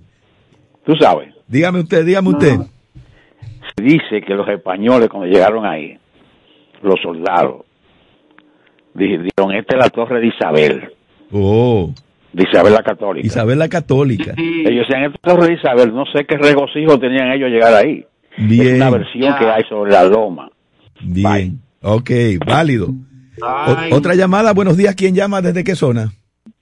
Tú sabes. Dígame usted, dígame usted. Se dice que los españoles cuando llegaron ahí, los soldados, dijeron, esta es la torre de Isabel, Oh, de Isabel la Católica. Isabel la Católica. Ellos decían, esta torre de Isabel, no sé qué regocijo tenían ellos llegar ahí. Es Bien, una versión que hay sobre la loma. bien. Ok, válido. O- otra llamada, buenos días, ¿quién llama? ¿Desde qué zona?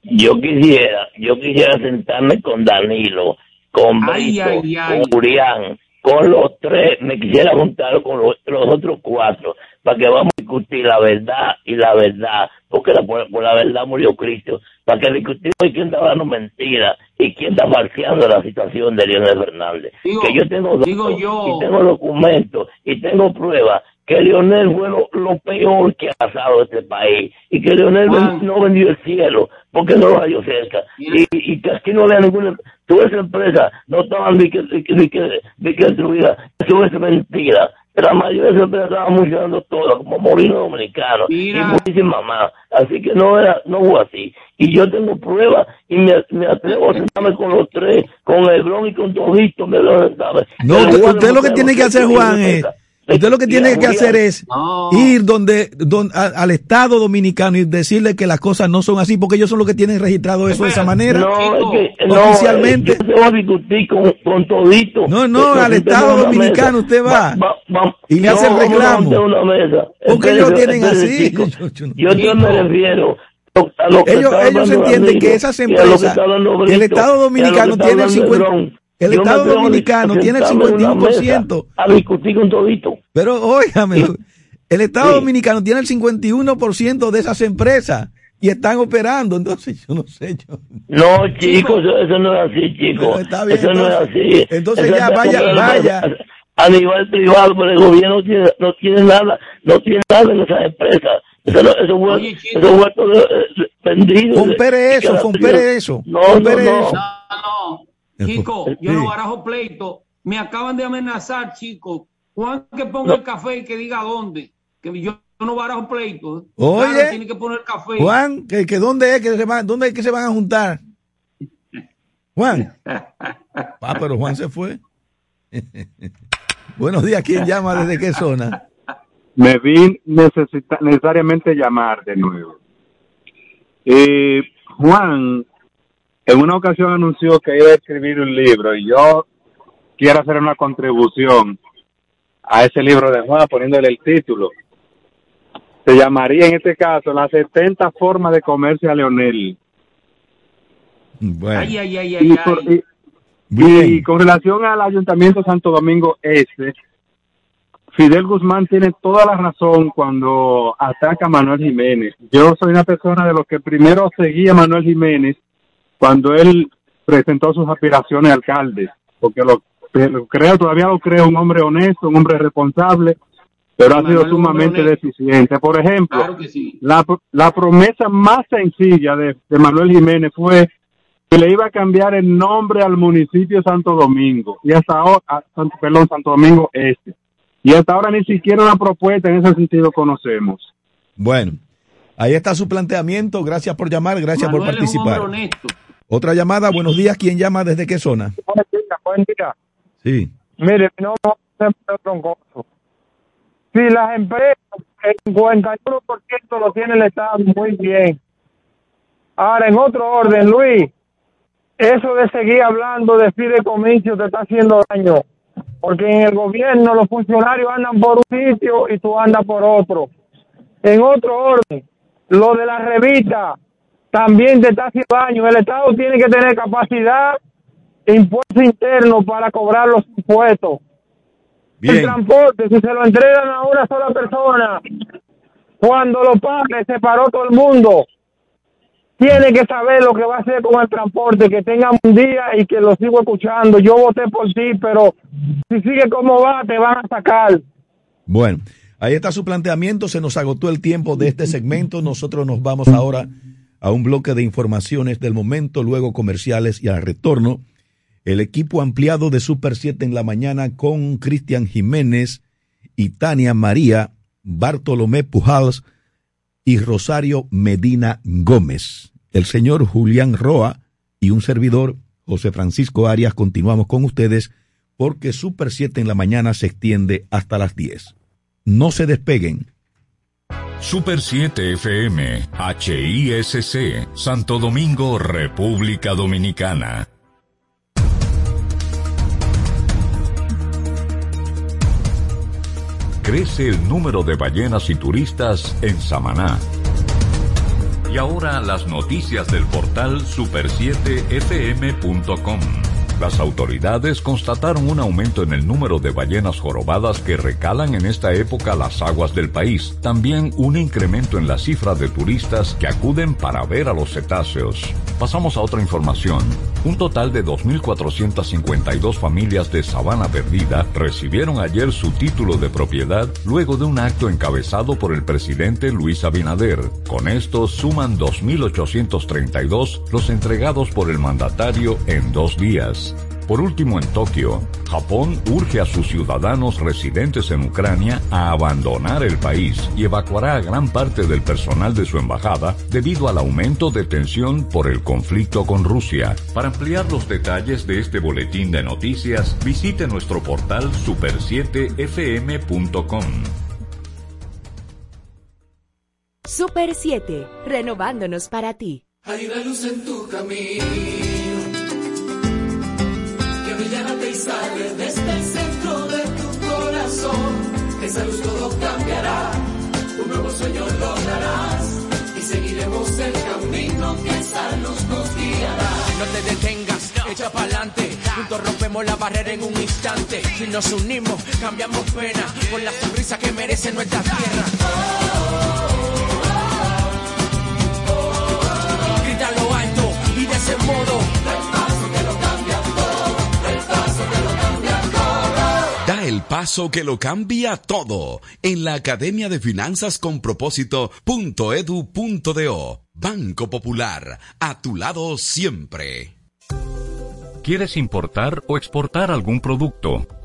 Yo quisiera, yo quisiera sentarme con Danilo, con Ay, Brito, ay, ay. con Urián, con los tres, me quisiera juntar con los, los otros cuatro, para que vamos a discutir la verdad y la verdad, porque la- por, por la verdad murió Cristo, para que discutimos quién está hablando mentira y quién está falseando la situación de Leonel Fernández. Digo- que yo tengo digo yo- y tengo documentos y tengo pruebas que Leonel fue lo, lo peor que ha pasado este país y que Leonel ven- no vendió el cielo porque no lo halló cerca. Y, y que aquí no había ninguna toda esa empresa no estaban ni que, ni que, ni que, ni que destruidas eso es mentira la mayoría de esas empresas estaban funcionando todas como Molino Dominicano y muchísimas más. Así que no era no fue así. Y yo tengo pruebas y me, me atrevo a sentarme con los tres con Hebrón y con Todito me lo sentarme No, usted, lo que tiene que hacer, Juan, es. Usted lo que tiene que hacer es ir donde, don- a- al Estado dominicano y decirle que las cosas no son así, porque ellos son los que tienen registrado eso de esa manera. No, es que, no, oficialmente. eh, yo que discutir con, con todito. No, no, al Estado dominicano usted va va- y le no, hace el a reclamo. montar una mesa. ¿Por qué Espérese, ellos tienen espérese, así? Yo- yo no- me refiero a lo que Ellos, ellos entienden que esas a lo empresas, el Estado a lo dominicano tiene el hablando 50, Hebrón. El Yo Estado dominicano tiene el sentarme en una 51%. mesa A discutir con todito. Pero óigame, el Estado Sí. dominicano tiene el 51% de esas empresas y están operando. Entonces, yo no sé, yo. No, chicos, eso, eso no es así, chicos. Está bien, eso no es entonces- así. entonces Eso ya vaya- vaya. A nivel privado, pero el gobierno no tiene, no tiene nada, no tiene nada en esas empresas. Eso, no- eso fue, eso fue todo eh, vendido. Compere eso, compere eso. No, compere no, no. eso. No, no, Chico, yo Sí. no barajo pleito. Me acaban de amenazar, chico. Juan que ponga el café y que diga dónde. Que yo, yo no barajo pleito. Oye, Claro, tiene que poner café. Juan, que, que dónde es que se van, dónde es que se van a juntar. Juan. Ah, pero Juan se fue. Buenos días, ¿quién llama desde qué zona? me vi necesita, necesariamente llamar de nuevo. Eh, Juan, en una ocasión anunció que iba a escribir un libro y yo quiero hacer una contribución a ese libro de Juan poniéndole el título. Se llamaría en este caso Las 70 formas de comerse a Leonel. Bueno. Ay, ay, ay, Y, por- y- y con relación al Ayuntamiento de Santo Domingo Este, Fidel Guzmán tiene toda la razón cuando ataca a Manuel Jiménez. Yo soy una persona de los que primero seguía a Manuel Jiménez cuando él presentó sus aspiraciones a alcalde, porque lo, lo creo, todavía lo creo un hombre honesto, un hombre responsable, pero ha sido sumamente deficiente. Por ejemplo, Claro que sí. la, la promesa más sencilla de, de Manuel Jiménez fue que le iba a cambiar el nombre al municipio Santo Domingo y hasta ahora, a- perdón, Santo Domingo Este. Y hasta ahora ni siquiera una propuesta en ese sentido conocemos. Bueno, ahí está su planteamiento. Gracias por llamar, gracias por Manuel es un participar. hombre honesto. Otra llamada, buenos días. ¿Quién llama desde qué zona? Buen día, buen día. Sí. Mire, no, no. Si las empresas, el 51% lo tiene el Estado, muy bien. Ahora, en otro orden, Luis, eso de seguir hablando de fideicomiso te está haciendo daño. Porque en el gobierno los funcionarios andan por un sitio y tú andas por otro. En otro orden, lo de la revista también te está haciendo daño. El Estado tiene que tener capacidad impuesto interno para cobrar los impuestos. El transporte, si se lo entregan a una sola persona, cuando lo pague, se paró todo el mundo. Tiene que saber lo que va a hacer con el transporte, que tenga un día y que lo sigo escuchando. Yo voté por ti, pero si sigue como va, te van a sacar. Bueno, ahí está su planteamiento. Se nos agotó el tiempo de este segmento. Nosotros nos vamos ahora a un bloque de informaciones del momento, luego comerciales y al retorno. El equipo ampliado de Super 7 en la mañana con Cristian Jiménez y Tania María, Bartolomé Pujals y Rosario Medina Gómez. El señor Julián Roa y un servidor, José Francisco Arias, continuamos con ustedes porque Super 7 en la mañana se extiende hasta las 10. No se despeguen. Super 7 FM, HISC, Santo Domingo, República Dominicana. Crece el número de ballenas y turistas en Samaná. Y ahora las noticias del portal super7fm.com. Las autoridades constataron un aumento en el número de ballenas jorobadas que recalan en esta época las aguas del país. También un incremento en la cifra de turistas que acuden para ver a los cetáceos. Pasamos a otra información. Un total de 2.452 familias de Sabana Perdida recibieron ayer su título de propiedad luego de un acto encabezado por el presidente Luis Abinader. Con esto suman 2.832 los entregados por el mandatario en dos días. Por último, en Tokio, Japón urge a sus ciudadanos residentes en Ucrania a abandonar el país y evacuará a gran parte del personal de su embajada debido al aumento de tensión por el conflicto con Rusia. Para ampliar los detalles de este boletín de noticias, visite nuestro portal super7fm.com. Super 7, renovándonos para ti. Hay una luz en tu camino sale desde el centro de tu corazón. Esa luz todo cambiará, un nuevo sueño lograrás y seguiremos el camino que esa luz nos guiará. No te detengas, echa pa'lante. Juntos rompemos la barrera en un instante. Si nos unimos, cambiamos pena por la sonrisa que merece nuestra tierra. Grita lo alto y de ese modo. El paso que lo cambia todo en la Academia de Finanzas con Propósito.edu.do. Banco Popular, a tu lado siempre. ¿Quieres importar o exportar algún producto?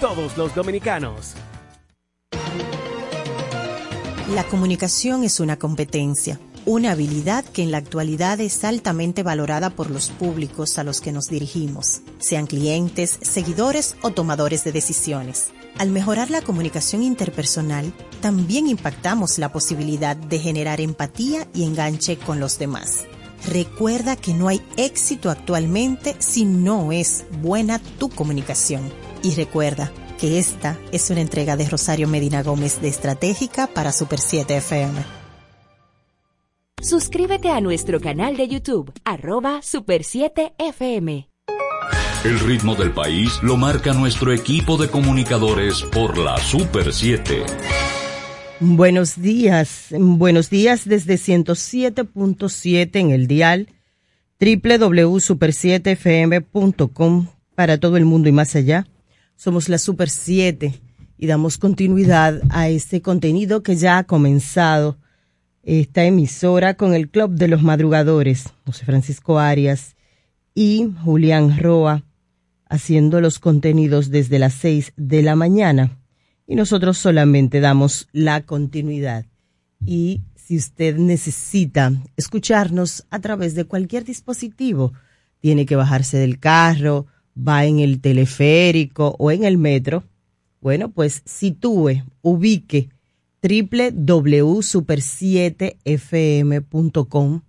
todos los dominicanos. La comunicación es una competencia, una habilidad que en la actualidad es altamente valorada por los públicos a los que nos dirigimos, sean clientes, seguidores o tomadores de decisiones. Al mejorar la comunicación interpersonal, también impactamos la posibilidad de generar empatía y enganche con los demás. Recuerda que no hay éxito actualmente si no es buena tu comunicación. Y recuerda que esta es una entrega de Rosario Medina Gómez de Estratégica para Super 7 FM. Suscríbete a nuestro canal de YouTube, arroba Super 7 FM. El ritmo del país lo marca nuestro equipo de comunicadores por la Super 7. Buenos días, buenos días desde 107.7 en el dial www.super7fm.com para todo el mundo y más allá. Somos la Super 7 y damos continuidad a este contenido que ya ha comenzado esta emisora con el Club de los Madrugadores, José Francisco Arias y Julián Roa, haciendo los contenidos desde las 6 de la mañana. Y nosotros solamente damos la continuidad. Y si usted necesita escucharnos a través de cualquier dispositivo, tiene que bajarse del carro, va en el teleférico o en el metro, bueno, pues sitúe, ubique www.super7fm.com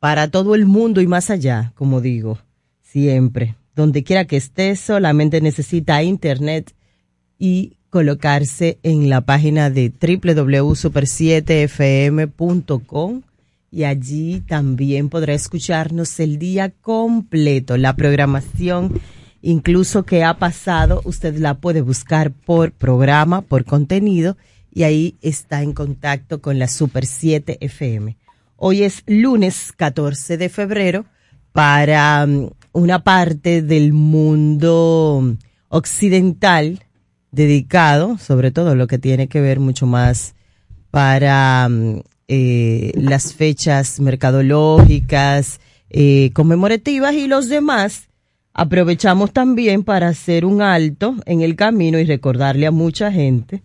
para todo el mundo y más allá, como digo, siempre. Donde quiera que esté, solamente necesita internet y colocarse en la página de www.super7fm.com y allí también podrá escucharnos el día completo. La programación incluso que ha pasado, usted la puede buscar por programa, por contenido y ahí está en contacto con la Super 7 FM. Hoy es lunes 14 de febrero para um, una parte del mundo occidental dedicado, sobre todo lo que tiene que ver mucho más para um, eh, las fechas mercadológicas, eh, conmemorativas y los demás, aprovechamos también para hacer un alto en el camino y recordarle a mucha gente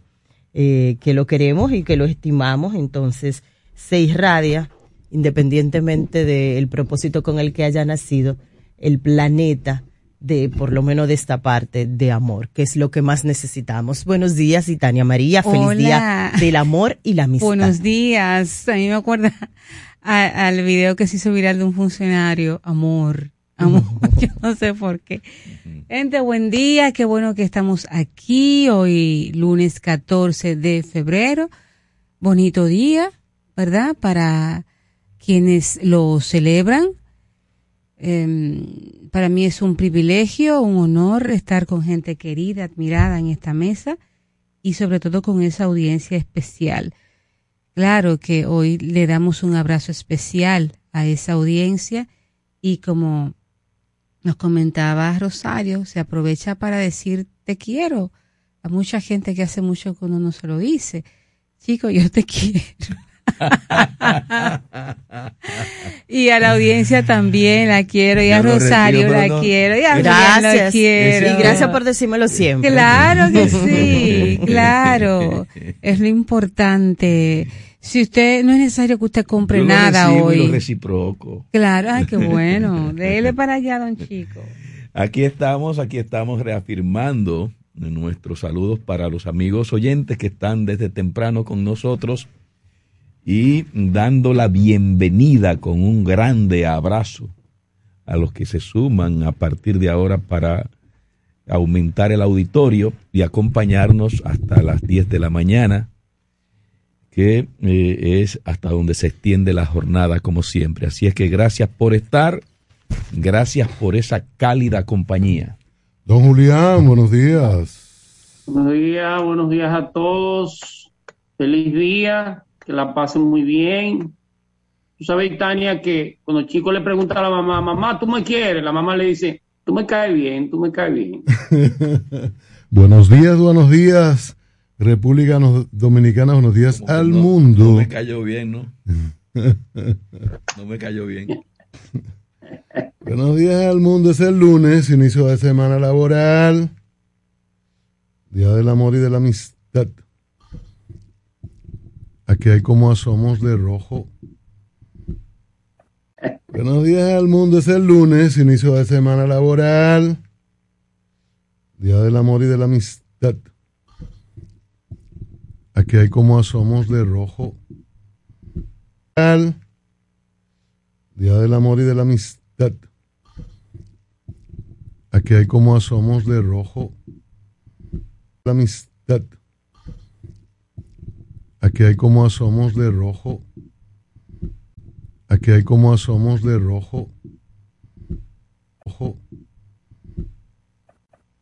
eh, que lo queremos y que lo estimamos. Entonces, se irradia, independientemente del propósito con el que haya nacido, el planeta de, por lo menos de esta parte, de amor, que es lo que más necesitamos. Buenos días, y Tania María. Feliz día del amor y la amistad. Buenos días. A mí me acuerda a- al video que se hizo viral de un funcionario. Amor, amor. Yo no sé por qué. Gente, buen día. Qué bueno que estamos aquí hoy, lunes 14 de febrero. Bonito día, ¿verdad? Para quienes lo celebran. Em, para mí es un privilegio, un honor estar con gente querida, admirada en esta mesa y sobre todo con esa audiencia especial. Claro que hoy le damos un abrazo especial a esa audiencia y como nos comentaba Rosario, se aprovecha para decir te quiero, a mucha gente que hace mucho que uno no se lo dice. Chico, yo te quiero. Y a la audiencia también la quiero, y a Rosario la quiero, y a gracias, la quiero. Y gracias por decírmelo siempre. Claro que sí, claro. Es lo importante. Si usted, no es necesario que usted compre nada hoy. Lo reciproco. Claro, ay, qué bueno. Dele para allá, don Chico. Aquí estamos, aquí estamos reafirmando nuestros saludos para los amigos oyentes que están desde temprano con nosotros y dando la bienvenida con un grande abrazo a los que se suman a partir de ahora para aumentar el auditorio y acompañarnos hasta las 10 de la mañana, que eh, es hasta donde se extiende la jornada como siempre. Así es que gracias por estar, gracias por esa cálida compañía. Don Julián, buenos días. Buenos días, buenos días a todos. Feliz día que la pasen muy bien. Tú sabes, Tania, que cuando el chico le pregunta a la mamá, mamá, ¿tú me quieres? La mamá le dice, tú me caes bien, tú me caes bien. buenos días, buenos días, República Dominicana, buenos días al mundo. No me cayó bien, ¿no? no me cayó bien. buenos días al mundo, es el lunes, inicio de semana laboral, Día del Amor y de la Amistad. Aquí hay como asomos de rojo. Buenos días al mundo, es el lunes, inicio de semana laboral. Día del amor y de la amistad. Aquí hay como asomos de rojo. Día del amor y de la amistad. Aquí hay como asomos de rojo. La amistad. Aquí hay como asomos de rojo. Aquí hay como asomos de rojo. Rojo.